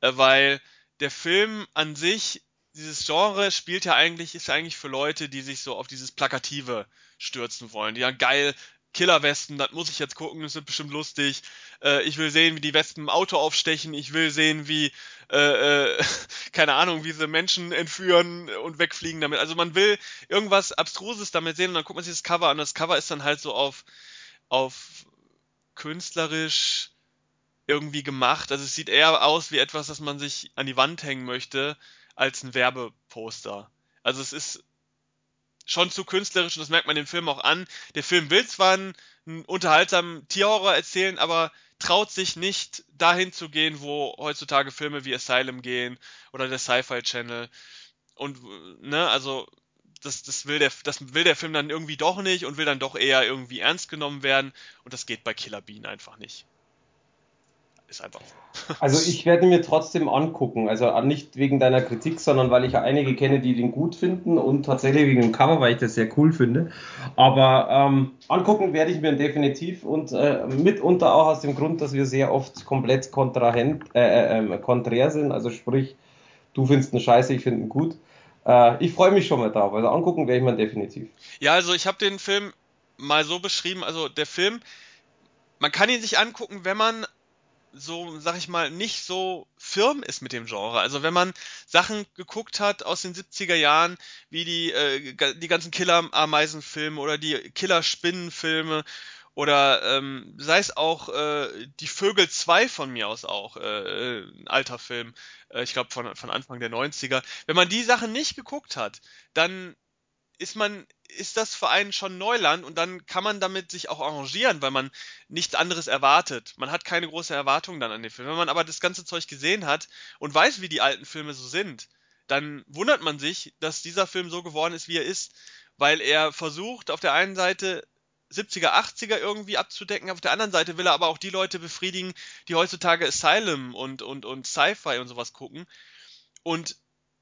äh, weil der Film an sich dieses Genre spielt ja eigentlich, ist ja eigentlich für Leute, die sich so auf dieses Plakative stürzen wollen. Die ja geil, Killerwesten, das muss ich jetzt gucken, das wird bestimmt lustig. Äh, ich will sehen, wie die Wespen im Auto aufstechen. Ich will sehen, wie, äh, äh, [laughs] keine Ahnung, wie sie Menschen entführen und wegfliegen damit. Also man will irgendwas Abstruses damit sehen und dann guckt man sich das Cover an. Das Cover ist dann halt so auf, auf künstlerisch irgendwie gemacht. Also es sieht eher aus wie etwas, das man sich an die Wand hängen möchte, als ein Werbeposter. Also es ist schon zu künstlerisch und das merkt man dem Film auch an. Der Film will zwar einen, einen unterhaltsamen Tierhorror erzählen, aber traut sich nicht dahin zu gehen, wo heutzutage Filme wie Asylum gehen oder der Sci-Fi Channel. Und ne, also das, das, will der, das will der Film dann irgendwie doch nicht und will dann doch eher irgendwie ernst genommen werden. Und das geht bei Killer Bean einfach nicht. Ist einfach so. [laughs] Also ich werde mir trotzdem angucken. Also nicht wegen deiner Kritik, sondern weil ich ja einige kenne, die den gut finden und tatsächlich wegen dem Cover, weil ich das sehr cool finde. Aber ähm, angucken werde ich mir definitiv und äh, mitunter auch aus dem Grund, dass wir sehr oft komplett kontrahent, äh, äh, ähm, konträr sind. Also sprich, du findest ihn scheiße, ich finde ihn gut. Äh, ich freue mich schon mal drauf. Also angucken werde ich mir definitiv. Ja, also ich habe den Film mal so beschrieben. Also der Film, man kann ihn sich angucken, wenn man so, sag ich mal, nicht so firm ist mit dem Genre. Also wenn man Sachen geguckt hat aus den 70er Jahren, wie die, äh, die ganzen Killer-Ameisenfilme oder die Killer-Spinnenfilme oder ähm, sei es auch äh, die Vögel 2 von mir aus auch, äh, ein alter Film, äh, ich glaube von, von Anfang der 90er. Wenn man die Sachen nicht geguckt hat, dann ist man, ist das für einen schon Neuland und dann kann man damit sich auch arrangieren, weil man nichts anderes erwartet. Man hat keine große Erwartung dann an den Film. Wenn man aber das ganze Zeug gesehen hat und weiß, wie die alten Filme so sind, dann wundert man sich, dass dieser Film so geworden ist, wie er ist, weil er versucht, auf der einen Seite 70er, 80er irgendwie abzudecken, auf der anderen Seite will er aber auch die Leute befriedigen, die heutzutage Asylum und, und, und Sci-Fi und sowas gucken. Und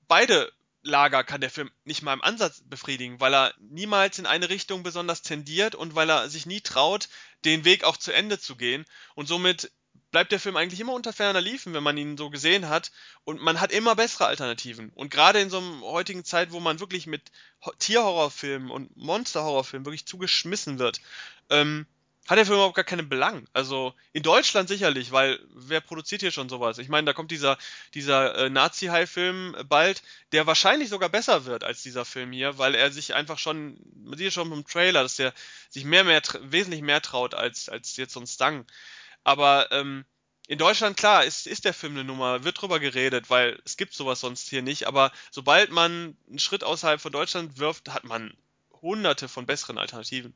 beide Lager kann der Film nicht mal im Ansatz befriedigen, weil er niemals in eine Richtung besonders tendiert und weil er sich nie traut, den Weg auch zu Ende zu gehen. Und somit bleibt der Film eigentlich immer unter ferner Liefen, wenn man ihn so gesehen hat. Und man hat immer bessere Alternativen. Und gerade in so einer heutigen Zeit, wo man wirklich mit Tierhorrorfilmen und Monsterhorrorfilmen wirklich zugeschmissen wird, ähm, hat der Film überhaupt gar keinen Belang. Also in Deutschland sicherlich, weil wer produziert hier schon sowas? Ich meine, da kommt dieser, dieser äh, Nazi-High-Film bald, der wahrscheinlich sogar besser wird als dieser Film hier, weil er sich einfach schon, man sieht schon im Trailer, dass der sich mehr, mehr, wesentlich mehr traut als, als jetzt so ein Stang. Aber ähm, in Deutschland, klar, ist, ist der Film eine Nummer, wird drüber geredet, weil es gibt sowas sonst hier nicht. Aber sobald man einen Schritt außerhalb von Deutschland wirft, hat man hunderte von besseren Alternativen.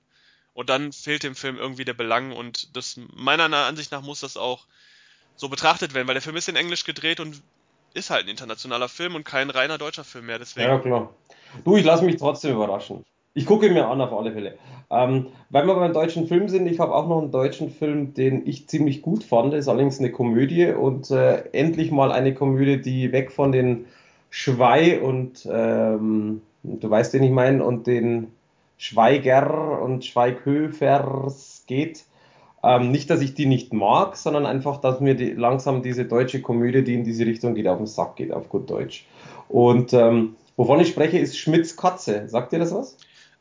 Und dann fehlt dem Film irgendwie der Belang und das meiner Ansicht nach muss das auch so betrachtet werden, weil der Film ist in Englisch gedreht und ist halt ein internationaler Film und kein reiner deutscher Film mehr. Deswegen. Ja, klar. Du, ich lasse mich trotzdem überraschen. Ich gucke mir an auf alle Fälle. Ähm, weil wir beim deutschen Film sind, ich habe auch noch einen deutschen Film, den ich ziemlich gut fand. Ist allerdings eine Komödie und äh, endlich mal eine Komödie, die weg von den Schwei und ähm, du weißt, den ich meine, und den Schweiger und Schweighöfers geht. Ähm, nicht, dass ich die nicht mag, sondern einfach, dass mir die, langsam diese deutsche Komödie, die in diese Richtung geht, auf den Sack geht, auf gut Deutsch. Und ähm, wovon ich spreche, ist Schmidts Katze. Sagt dir das was?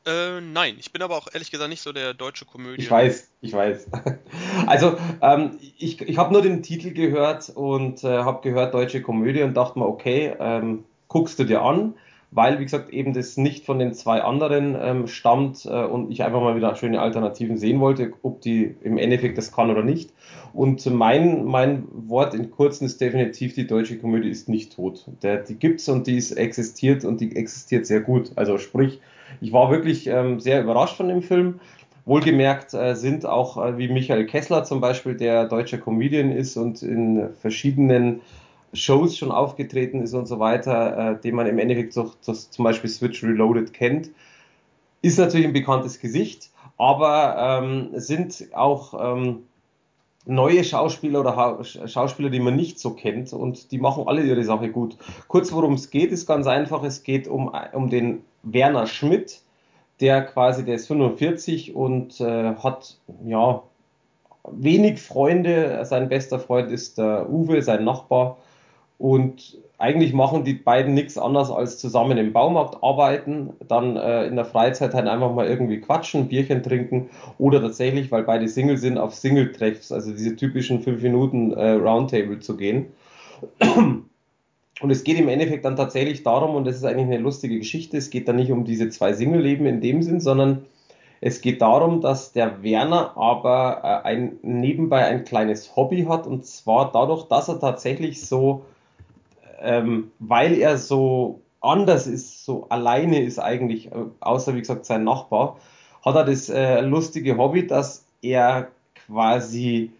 Äh, nein, ich bin aber auch ehrlich gesagt nicht so der deutsche Komödie. Ich weiß, ich weiß. [laughs] Also, ähm, ich, ich habe nur den Titel gehört und äh, habe gehört deutsche Komödie und dachte mir, okay, ähm, guckst du dir an weil, wie gesagt, eben das nicht von den zwei anderen ähm, stammt äh, und ich einfach mal wieder schöne Alternativen sehen wollte, ob die im Endeffekt das kann oder nicht. Und mein, mein Wort in kurzen ist definitiv, die deutsche Komödie ist nicht tot. Der, die gibt's und die ist existiert und die existiert sehr gut. Also sprich, ich war wirklich ähm, sehr überrascht von dem Film. Wohlgemerkt äh, sind auch äh, wie Michael Kessler zum Beispiel, der deutscher Comedian ist und in verschiedenen Shows schon aufgetreten ist und so weiter, äh, den man im Endeffekt so, das, zum Beispiel Switch Reloaded kennt, ist natürlich ein bekanntes Gesicht, aber ähm, sind auch ähm, neue Schauspieler oder ha Schauspieler, die man nicht so kennt und die machen alle ihre Sache gut. Kurz worum es geht, ist ganz einfach, es geht um, um den Werner Schmidt, der quasi, der ist 45 und äh, hat, ja, wenig Freunde. Sein bester Freund ist der Uwe, sein Nachbar. Und eigentlich machen die beiden nichts anderes als zusammen im Baumarkt arbeiten, dann äh, in der Freizeit halt einfach mal irgendwie quatschen, Bierchen trinken oder tatsächlich, weil beide Single sind, auf Single-Treffs, also diese typischen 5 Minuten äh, Roundtable zu gehen. Und es geht im Endeffekt dann tatsächlich darum, und das ist eigentlich eine lustige Geschichte, es geht dann nicht um diese zwei Single-Leben in dem Sinn, sondern es geht darum, dass der Werner aber äh, ein, nebenbei ein kleines Hobby hat, und zwar dadurch, dass er tatsächlich so ähm, weil er so anders ist, so alleine ist eigentlich, äh, außer wie gesagt sein Nachbar, hat er das äh, lustige Hobby, dass er quasi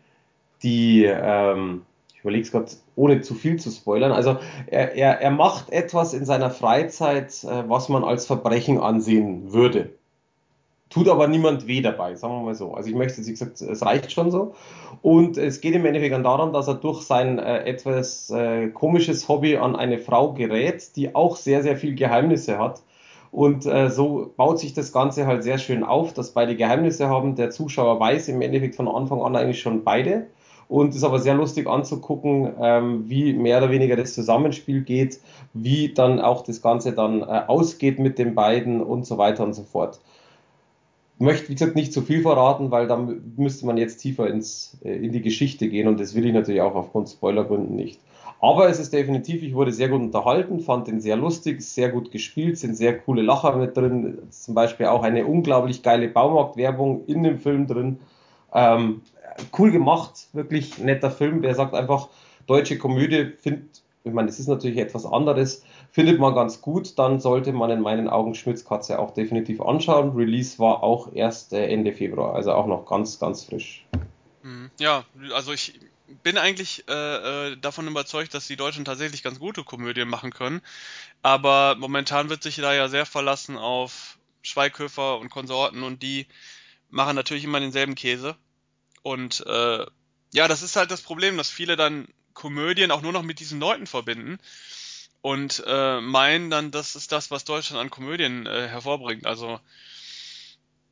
die, ähm, ich überlege es gerade, ohne zu viel zu spoilern, also er, er, er macht etwas in seiner Freizeit, äh, was man als Verbrechen ansehen würde. Tut aber niemand weh dabei, sagen wir mal so. Also ich möchte, wie gesagt, es reicht schon so. Und es geht im Endeffekt dann darum, dass er durch sein äh, etwas äh, komisches Hobby an eine Frau gerät, die auch sehr, sehr viel Geheimnisse hat. Und äh, so baut sich das Ganze halt sehr schön auf, dass beide Geheimnisse haben. Der Zuschauer weiß im Endeffekt von Anfang an eigentlich schon beide. Und ist aber sehr lustig anzugucken, ähm, wie mehr oder weniger das Zusammenspiel geht, wie dann auch das Ganze dann äh, ausgeht mit den beiden und so weiter und so fort möchte, wie gesagt, nicht zu viel verraten, weil dann müsste man jetzt tiefer ins, äh, in die Geschichte gehen und das will ich natürlich auch aufgrund Spoilergründen nicht. Aber es ist definitiv, ich wurde sehr gut unterhalten, fand den sehr lustig, sehr gut gespielt, sind sehr coole Lacher mit drin, zum Beispiel auch eine unglaublich geile Baumarktwerbung in dem Film drin. Ähm, cool gemacht, wirklich netter Film. Wer sagt einfach, deutsche Komödie, findet, ich meine, es ist natürlich etwas anderes, findet man ganz gut, dann sollte man in meinen Augen Schmitz Katze auch definitiv anschauen. Release war auch erst äh, Ende Februar, also auch noch ganz, ganz frisch. Mhm. Ja, also ich bin eigentlich äh, äh, davon überzeugt, dass die Deutschen tatsächlich ganz gute Komödien machen können. Aber momentan wird sich da ja sehr verlassen auf Schweighöfer und Konsorten und die machen natürlich immer denselben Käse. Und äh, ja, das ist halt das Problem, dass viele dann Komödien auch nur noch mit diesen Leuten verbinden und äh, meinen dann, das ist das, was Deutschland an Komödien äh, hervorbringt. Also,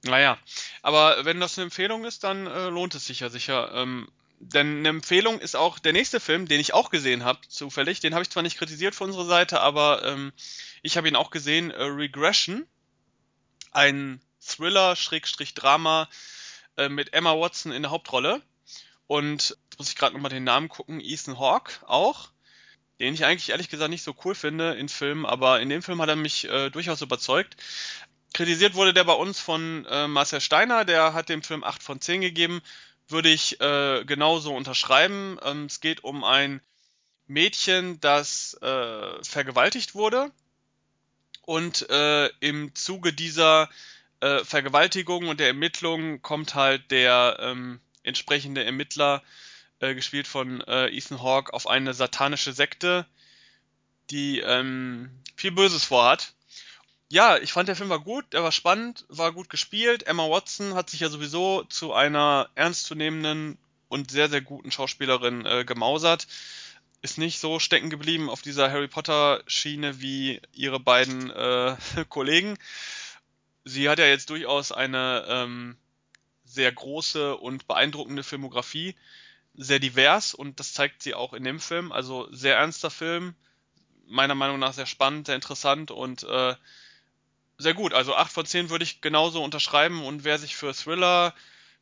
naja. Aber wenn das eine Empfehlung ist, dann äh, lohnt es sich ja sicher. Ähm, denn eine Empfehlung ist auch der nächste Film, den ich auch gesehen habe, zufällig. Den habe ich zwar nicht kritisiert von unserer Seite, aber ähm, ich habe ihn auch gesehen. Äh, Regression. Ein Thriller, Schrägstrich Drama, äh, mit Emma Watson in der Hauptrolle. Und muss ich gerade nochmal den Namen gucken, Ethan Hawke auch, den ich eigentlich ehrlich gesagt nicht so cool finde in Filmen, aber in dem Film hat er mich äh, durchaus überzeugt. Kritisiert wurde der bei uns von äh, Marcel Steiner, der hat dem Film 8 von 10 gegeben. Würde ich äh, genauso unterschreiben. Ähm, es geht um ein Mädchen, das äh, vergewaltigt wurde. Und äh, im Zuge dieser äh, Vergewaltigung und der Ermittlung kommt halt der ähm, entsprechende Ermittler, äh, gespielt von äh, Ethan Hawke, auf eine satanische Sekte, die ähm, viel Böses vorhat ja, ich fand der Film war gut, der war spannend, war gut gespielt. Emma Watson hat sich ja sowieso zu einer ernstzunehmenden und sehr, sehr guten Schauspielerin äh, gemausert. Ist nicht so stecken geblieben auf dieser Harry Potter Schiene wie ihre beiden äh, [laughs] Kollegen. Sie hat ja jetzt durchaus eine ähm, sehr große und beeindruckende Filmografie, sehr divers und das zeigt sie auch in dem Film. Also sehr ernster Film, meiner Meinung nach sehr spannend, sehr interessant und äh, sehr gut. Also 8 von 10 würde ich genauso unterschreiben und wer sich für Thriller,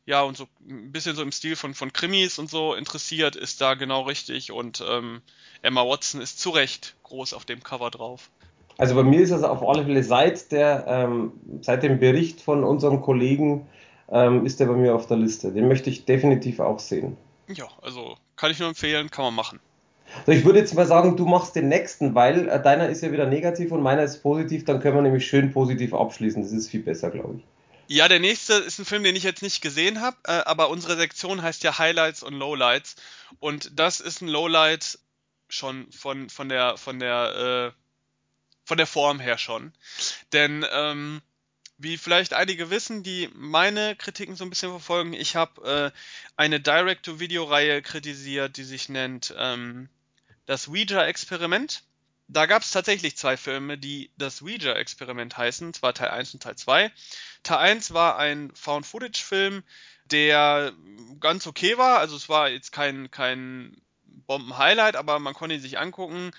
ja, und so ein bisschen so im Stil von, von Krimis und so interessiert, ist da genau richtig und ähm, Emma Watson ist zu Recht groß auf dem Cover drauf. Also bei mir ist es auf alle Fälle seit der, ähm, seit dem Bericht von unserem Kollegen ähm, ist er bei mir auf der Liste. Den möchte ich definitiv auch sehen. Ja, also kann ich nur empfehlen, kann man machen. So, ich würde jetzt mal sagen, du machst den nächsten, weil äh, deiner ist ja wieder negativ und meiner ist positiv, dann können wir nämlich schön positiv abschließen. Das ist viel besser, glaube ich. Ja, der nächste ist ein Film, den ich jetzt nicht gesehen habe, äh, aber unsere Sektion heißt ja Highlights und Lowlights. Und das ist ein Lowlight schon von, von der, von der, äh, von der Form her schon. Denn, ähm, wie vielleicht einige wissen, die meine Kritiken so ein bisschen verfolgen, ich habe äh, eine Direct-to-Video-Reihe kritisiert, die sich nennt ähm, das Ouija-Experiment. Da gab es tatsächlich zwei Filme, die das Ouija-Experiment heißen, zwar Teil 1 und Teil 2. Teil 1 war ein Found-Footage-Film, der ganz okay war, also es war jetzt kein, kein Bomben-Highlight, aber man konnte ihn sich angucken.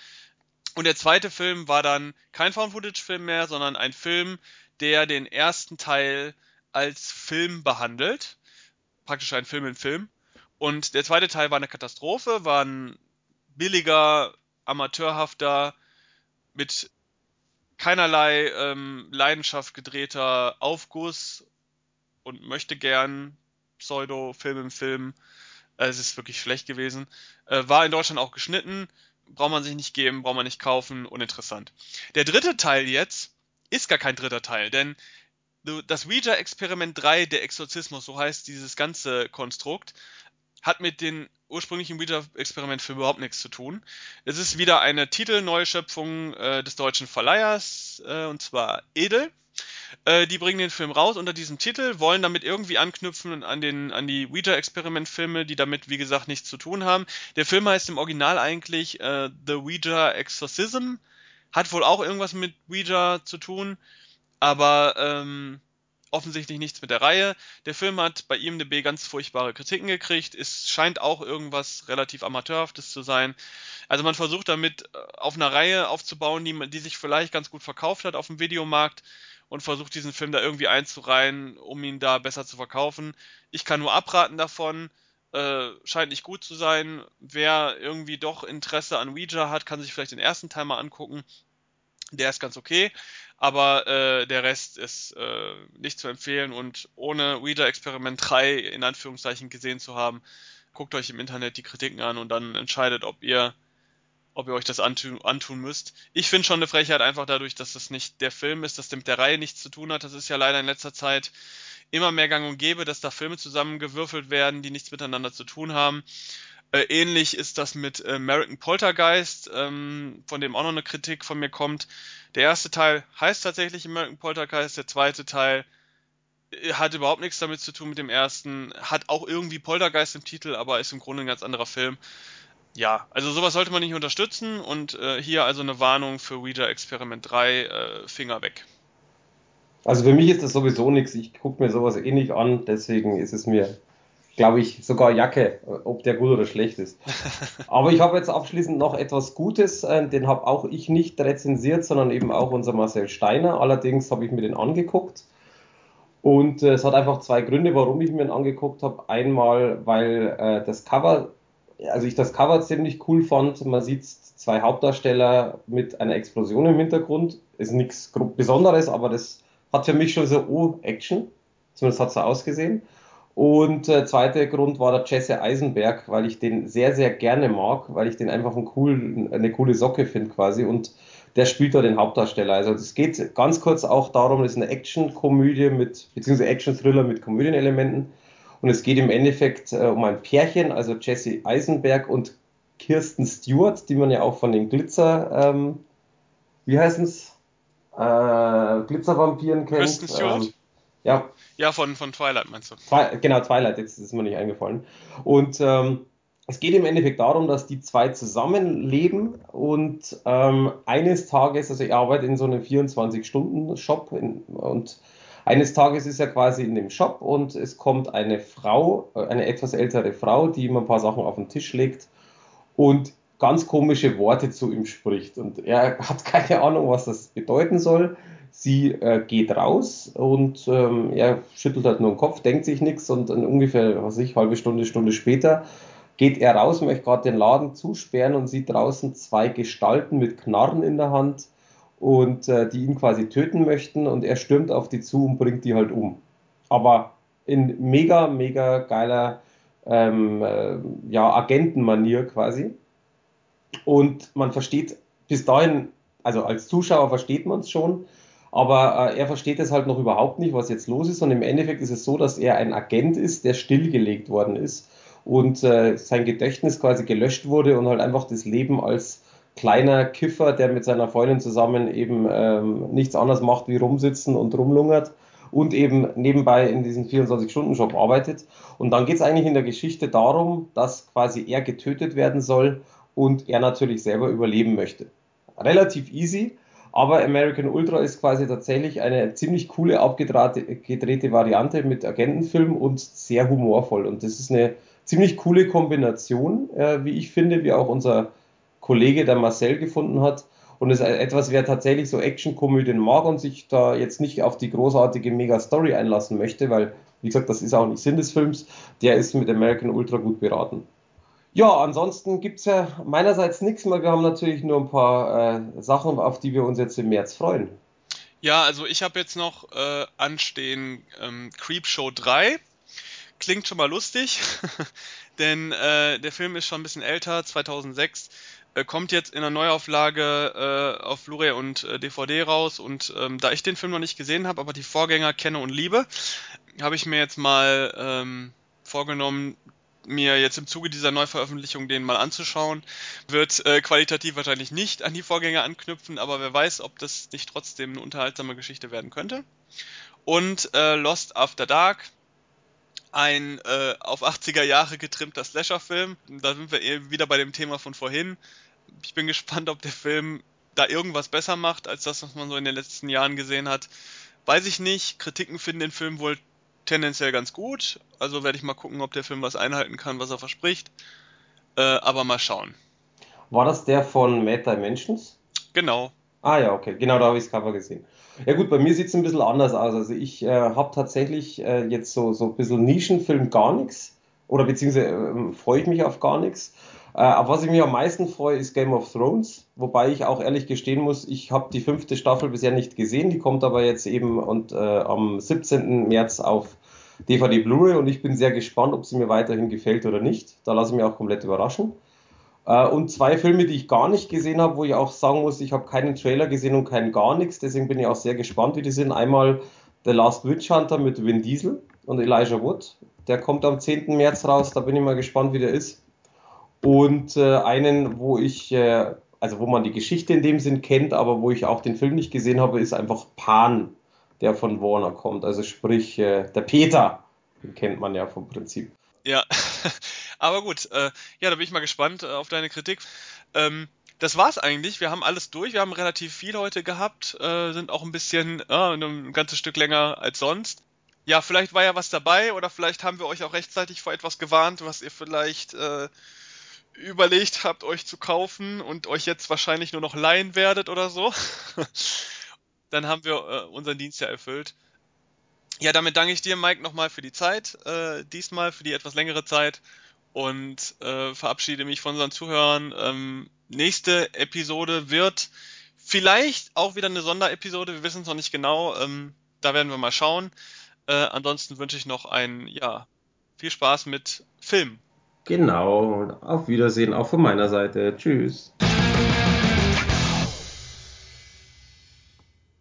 Und der zweite Film war dann kein Found-Footage-Film mehr, sondern ein Film, der den ersten Teil als Film behandelt. Praktisch ein Film in Film. Und der zweite Teil war eine Katastrophe, war ein billiger, amateurhafter, mit keinerlei ähm, Leidenschaft gedrehter Aufguss und möchte gern Pseudo-Film im Film. Äh, es ist wirklich schlecht gewesen. Äh, war in Deutschland auch geschnitten. Braucht man sich nicht geben, braucht man nicht kaufen. Uninteressant. Der dritte Teil jetzt ist gar kein dritter Teil, denn das Ouija-Experiment 3, der Exorzismus, so heißt dieses ganze Konstrukt, hat mit den ursprünglichen Ouija-Experiment für überhaupt nichts zu tun. Es ist wieder eine Titelneuschöpfung äh, des deutschen Verleihers, äh, und zwar Edel. Äh, die bringen den Film raus unter diesem Titel, wollen damit irgendwie anknüpfen an, den, an die Ouija-Experiment-Filme, die damit, wie gesagt, nichts zu tun haben. Der Film heißt im Original eigentlich äh, The Ouija Exorcism, hat wohl auch irgendwas mit Ouija zu tun, aber ähm, offensichtlich nichts mit der Reihe. Der Film hat bei IMDb ganz furchtbare Kritiken gekriegt. Es scheint auch irgendwas relativ Amateurhaftes zu sein. Also man versucht damit äh, auf einer Reihe aufzubauen, die, die sich vielleicht ganz gut verkauft hat auf dem Videomarkt und versucht diesen Film da irgendwie einzureihen, um ihn da besser zu verkaufen. Ich kann nur abraten davon. Äh, scheint nicht gut zu sein. Wer irgendwie doch Interesse an Ouija hat, kann sich vielleicht den ersten Teil mal angucken. Der ist ganz okay aber äh, der Rest ist äh, nicht zu empfehlen und ohne Ouija Experiment 3 in Anführungszeichen gesehen zu haben, guckt euch im Internet die Kritiken an und dann entscheidet, ob ihr ob ihr euch das antun, antun müsst. Ich finde schon eine Frechheit einfach dadurch, dass das nicht der Film ist, dass der mit der Reihe nichts zu tun hat. Das ist ja leider in letzter Zeit immer mehr gang und gäbe, dass da Filme zusammengewürfelt werden, die nichts miteinander zu tun haben. Äh, ähnlich ist das mit American Poltergeist, ähm, von dem auch noch eine Kritik von mir kommt. Der erste Teil heißt tatsächlich American Poltergeist, der zweite Teil äh, hat überhaupt nichts damit zu tun mit dem ersten, hat auch irgendwie Poltergeist im Titel, aber ist im Grunde ein ganz anderer Film. Ja, also sowas sollte man nicht unterstützen und äh, hier also eine Warnung für Ouija Experiment 3, äh, Finger weg. Also für mich ist das sowieso nichts, ich gucke mir sowas eh nicht an, deswegen ist es mir glaube ich, sogar Jacke, ob der gut oder schlecht ist. [laughs] Aber ich habe jetzt abschließend noch etwas Gutes, äh, den habe auch ich nicht rezensiert, sondern eben auch unser Marcel Steiner. Allerdings habe ich mir den angeguckt Und äh, es hat einfach zwei Gründe, warum ich mir ihn angeguckt habe. Einmal, weil äh, das Cover, also ich das Cover ziemlich cool fand. Man sieht zwei Hauptdarsteller mit einer Explosion im Hintergrund. Ist nichts Besonderes, aber das hat für mich schon so Oh-Action. Zumindest hat es so ausgesehen. Und äh, zweiter Grund war der Jesse Eisenberg, weil ich den sehr, sehr gerne mag, weil ich den einfach einen cool, eine coole Socke finde quasi. Und der spielt da den Hauptdarsteller. Also es geht ganz kurz auch darum, es ist eine Action-Komödie mit, beziehungsweise Action-Thriller mit Komödienelementen. Und es geht im Endeffekt äh, um ein Pärchen, also Jesse Eisenberg und Kirsten Stewart, die man ja auch von den Glitzer, ähm, wie heißen es? Äh, Glitzervampiren kennt. Kirsten Stewart? Ähm, ja. Ja, von, von Twilight meinst du? Twi genau, Twilight, jetzt ist mir nicht eingefallen. Und ähm, es geht im Endeffekt darum, dass die zwei zusammenleben und ähm, eines Tages, also er arbeitet in so einem 24-Stunden-Shop und eines Tages ist er quasi in dem Shop und es kommt eine Frau, äh, eine etwas ältere Frau, die ihm ein paar Sachen auf den Tisch legt und ganz komische Worte zu ihm spricht. Und er hat [laughs] keine Ahnung, was das bedeuten soll. Sie äh, geht raus und ähm, er schüttelt halt nur den Kopf, denkt sich nichts und dann ungefähr, was ich, halbe Stunde, Stunde später geht er raus, möchte gerade den Laden zusperren und sieht draußen zwei Gestalten mit Knarren in der Hand und äh, die ihn quasi töten möchten und er stürmt auf die zu und bringt die halt um. Aber in mega, mega geiler ähm, äh, ja, Agentenmanier quasi. Und man versteht bis dahin, also als Zuschauer versteht man es schon, aber äh, er versteht es halt noch überhaupt nicht, was jetzt los ist. Und im Endeffekt ist es so, dass er ein Agent ist, der stillgelegt worden ist und äh, sein Gedächtnis quasi gelöscht wurde und halt einfach das Leben als kleiner Kiffer, der mit seiner Freundin zusammen eben ähm, nichts anderes macht wie rumsitzen und rumlungert und eben nebenbei in diesem 24-Stunden-Job arbeitet. Und dann geht es eigentlich in der Geschichte darum, dass quasi er getötet werden soll und er natürlich selber überleben möchte. Relativ easy, aber American Ultra ist quasi tatsächlich eine ziemlich coole, abgedrehte Variante mit Agentenfilm und sehr humorvoll. Und das ist eine ziemlich coole Kombination, äh, wie ich finde, wie auch unser Kollege, der Marcel, gefunden hat. Und es ist etwas, wer tatsächlich so Action-Komödien mag und sich da jetzt nicht auf die großartige Mega-Story einlassen möchte, weil, wie gesagt, das ist auch nicht Sinn des Films, der ist mit American Ultra gut beraten. Ja, ansonsten gibt es ja meinerseits nichts mehr. Wir haben natürlich nur ein paar äh, Sachen, auf die wir uns jetzt im März freuen. Ja, also ich habe jetzt noch äh, anstehen ähm, Creepshow 3 klingt schon mal lustig, [laughs] denn äh, der Film ist schon ein bisschen älter, 2006, äh, kommt jetzt in einer Neuauflage äh, auf Blu-ray und äh, DVD raus und ähm, da ich den Film noch nicht gesehen habe, aber die Vorgänger kenne und liebe, habe ich mir jetzt mal ähm, vorgenommen, mir jetzt im Zuge dieser Neuveröffentlichung den mal anzuschauen. Wird äh, qualitativ wahrscheinlich nicht an die Vorgänger anknüpfen, aber wer weiß, ob das nicht trotzdem eine unterhaltsame Geschichte werden könnte. Und äh, Lost After Dark, ein äh, auf 80er Jahre getrimmter Slasher-Film. Da sind wir eh wieder bei dem Thema von vorhin. Ich bin gespannt, ob der Film da irgendwas besser macht, als das, was man so in den letzten Jahren gesehen hat. Weiß ich nicht. Kritiken finden den Film wohl tendenziell ganz gut. Also werde ich mal gucken, ob der Film was einhalten kann, was er verspricht. Äh, aber mal schauen. War das der von Mad Dimensions? Genau. Ah ja, okay. Genau, da habe ich das Cover gesehen. Ja gut, bei mir sieht es ein bisschen anders aus. Also ich äh, habe tatsächlich äh, jetzt so, so ein bisschen Nischenfilm gar nichts. Oder beziehungsweise äh, freue ich mich auf gar nichts. Äh, was ich mich am meisten freue, ist Game of Thrones. Wobei ich auch ehrlich gestehen muss, ich habe die fünfte Staffel bisher nicht gesehen. Die kommt aber jetzt eben und, äh, am 17. März auf DVD Blu-ray und ich bin sehr gespannt, ob sie mir weiterhin gefällt oder nicht. Da lasse ich mich auch komplett überraschen. Äh, und zwei Filme, die ich gar nicht gesehen habe, wo ich auch sagen muss, ich habe keinen Trailer gesehen und kein gar nichts. Deswegen bin ich auch sehr gespannt, wie die sind. Einmal The Last Witch Hunter mit Vin Diesel und Elijah Wood. Der kommt am 10. März raus. Da bin ich mal gespannt, wie der ist. Und äh, einen, wo ich, äh, also wo man die Geschichte in dem Sinn kennt, aber wo ich auch den Film nicht gesehen habe, ist einfach Pan, der von Warner kommt. Also sprich, äh, der Peter, den kennt man ja vom Prinzip. Ja, [laughs] aber gut, äh, ja, da bin ich mal gespannt äh, auf deine Kritik. Ähm, das war's eigentlich. Wir haben alles durch. Wir haben relativ viel heute gehabt, äh, sind auch ein bisschen äh, ein ganzes Stück länger als sonst. Ja, vielleicht war ja was dabei oder vielleicht haben wir euch auch rechtzeitig vor etwas gewarnt, was ihr vielleicht äh, überlegt habt, euch zu kaufen und euch jetzt wahrscheinlich nur noch leihen werdet oder so. [laughs] Dann haben wir äh, unseren Dienst ja erfüllt. Ja, damit danke ich dir, Mike, nochmal für die Zeit, äh, diesmal für die etwas längere Zeit und äh, verabschiede mich von unseren Zuhörern. Ähm, nächste Episode wird vielleicht auch wieder eine Sonderepisode, wir wissen es noch nicht genau, ähm, da werden wir mal schauen. Äh, ansonsten wünsche ich noch ein, ja, viel Spaß mit Film. Genau, auf Wiedersehen auch von meiner Seite. Tschüss.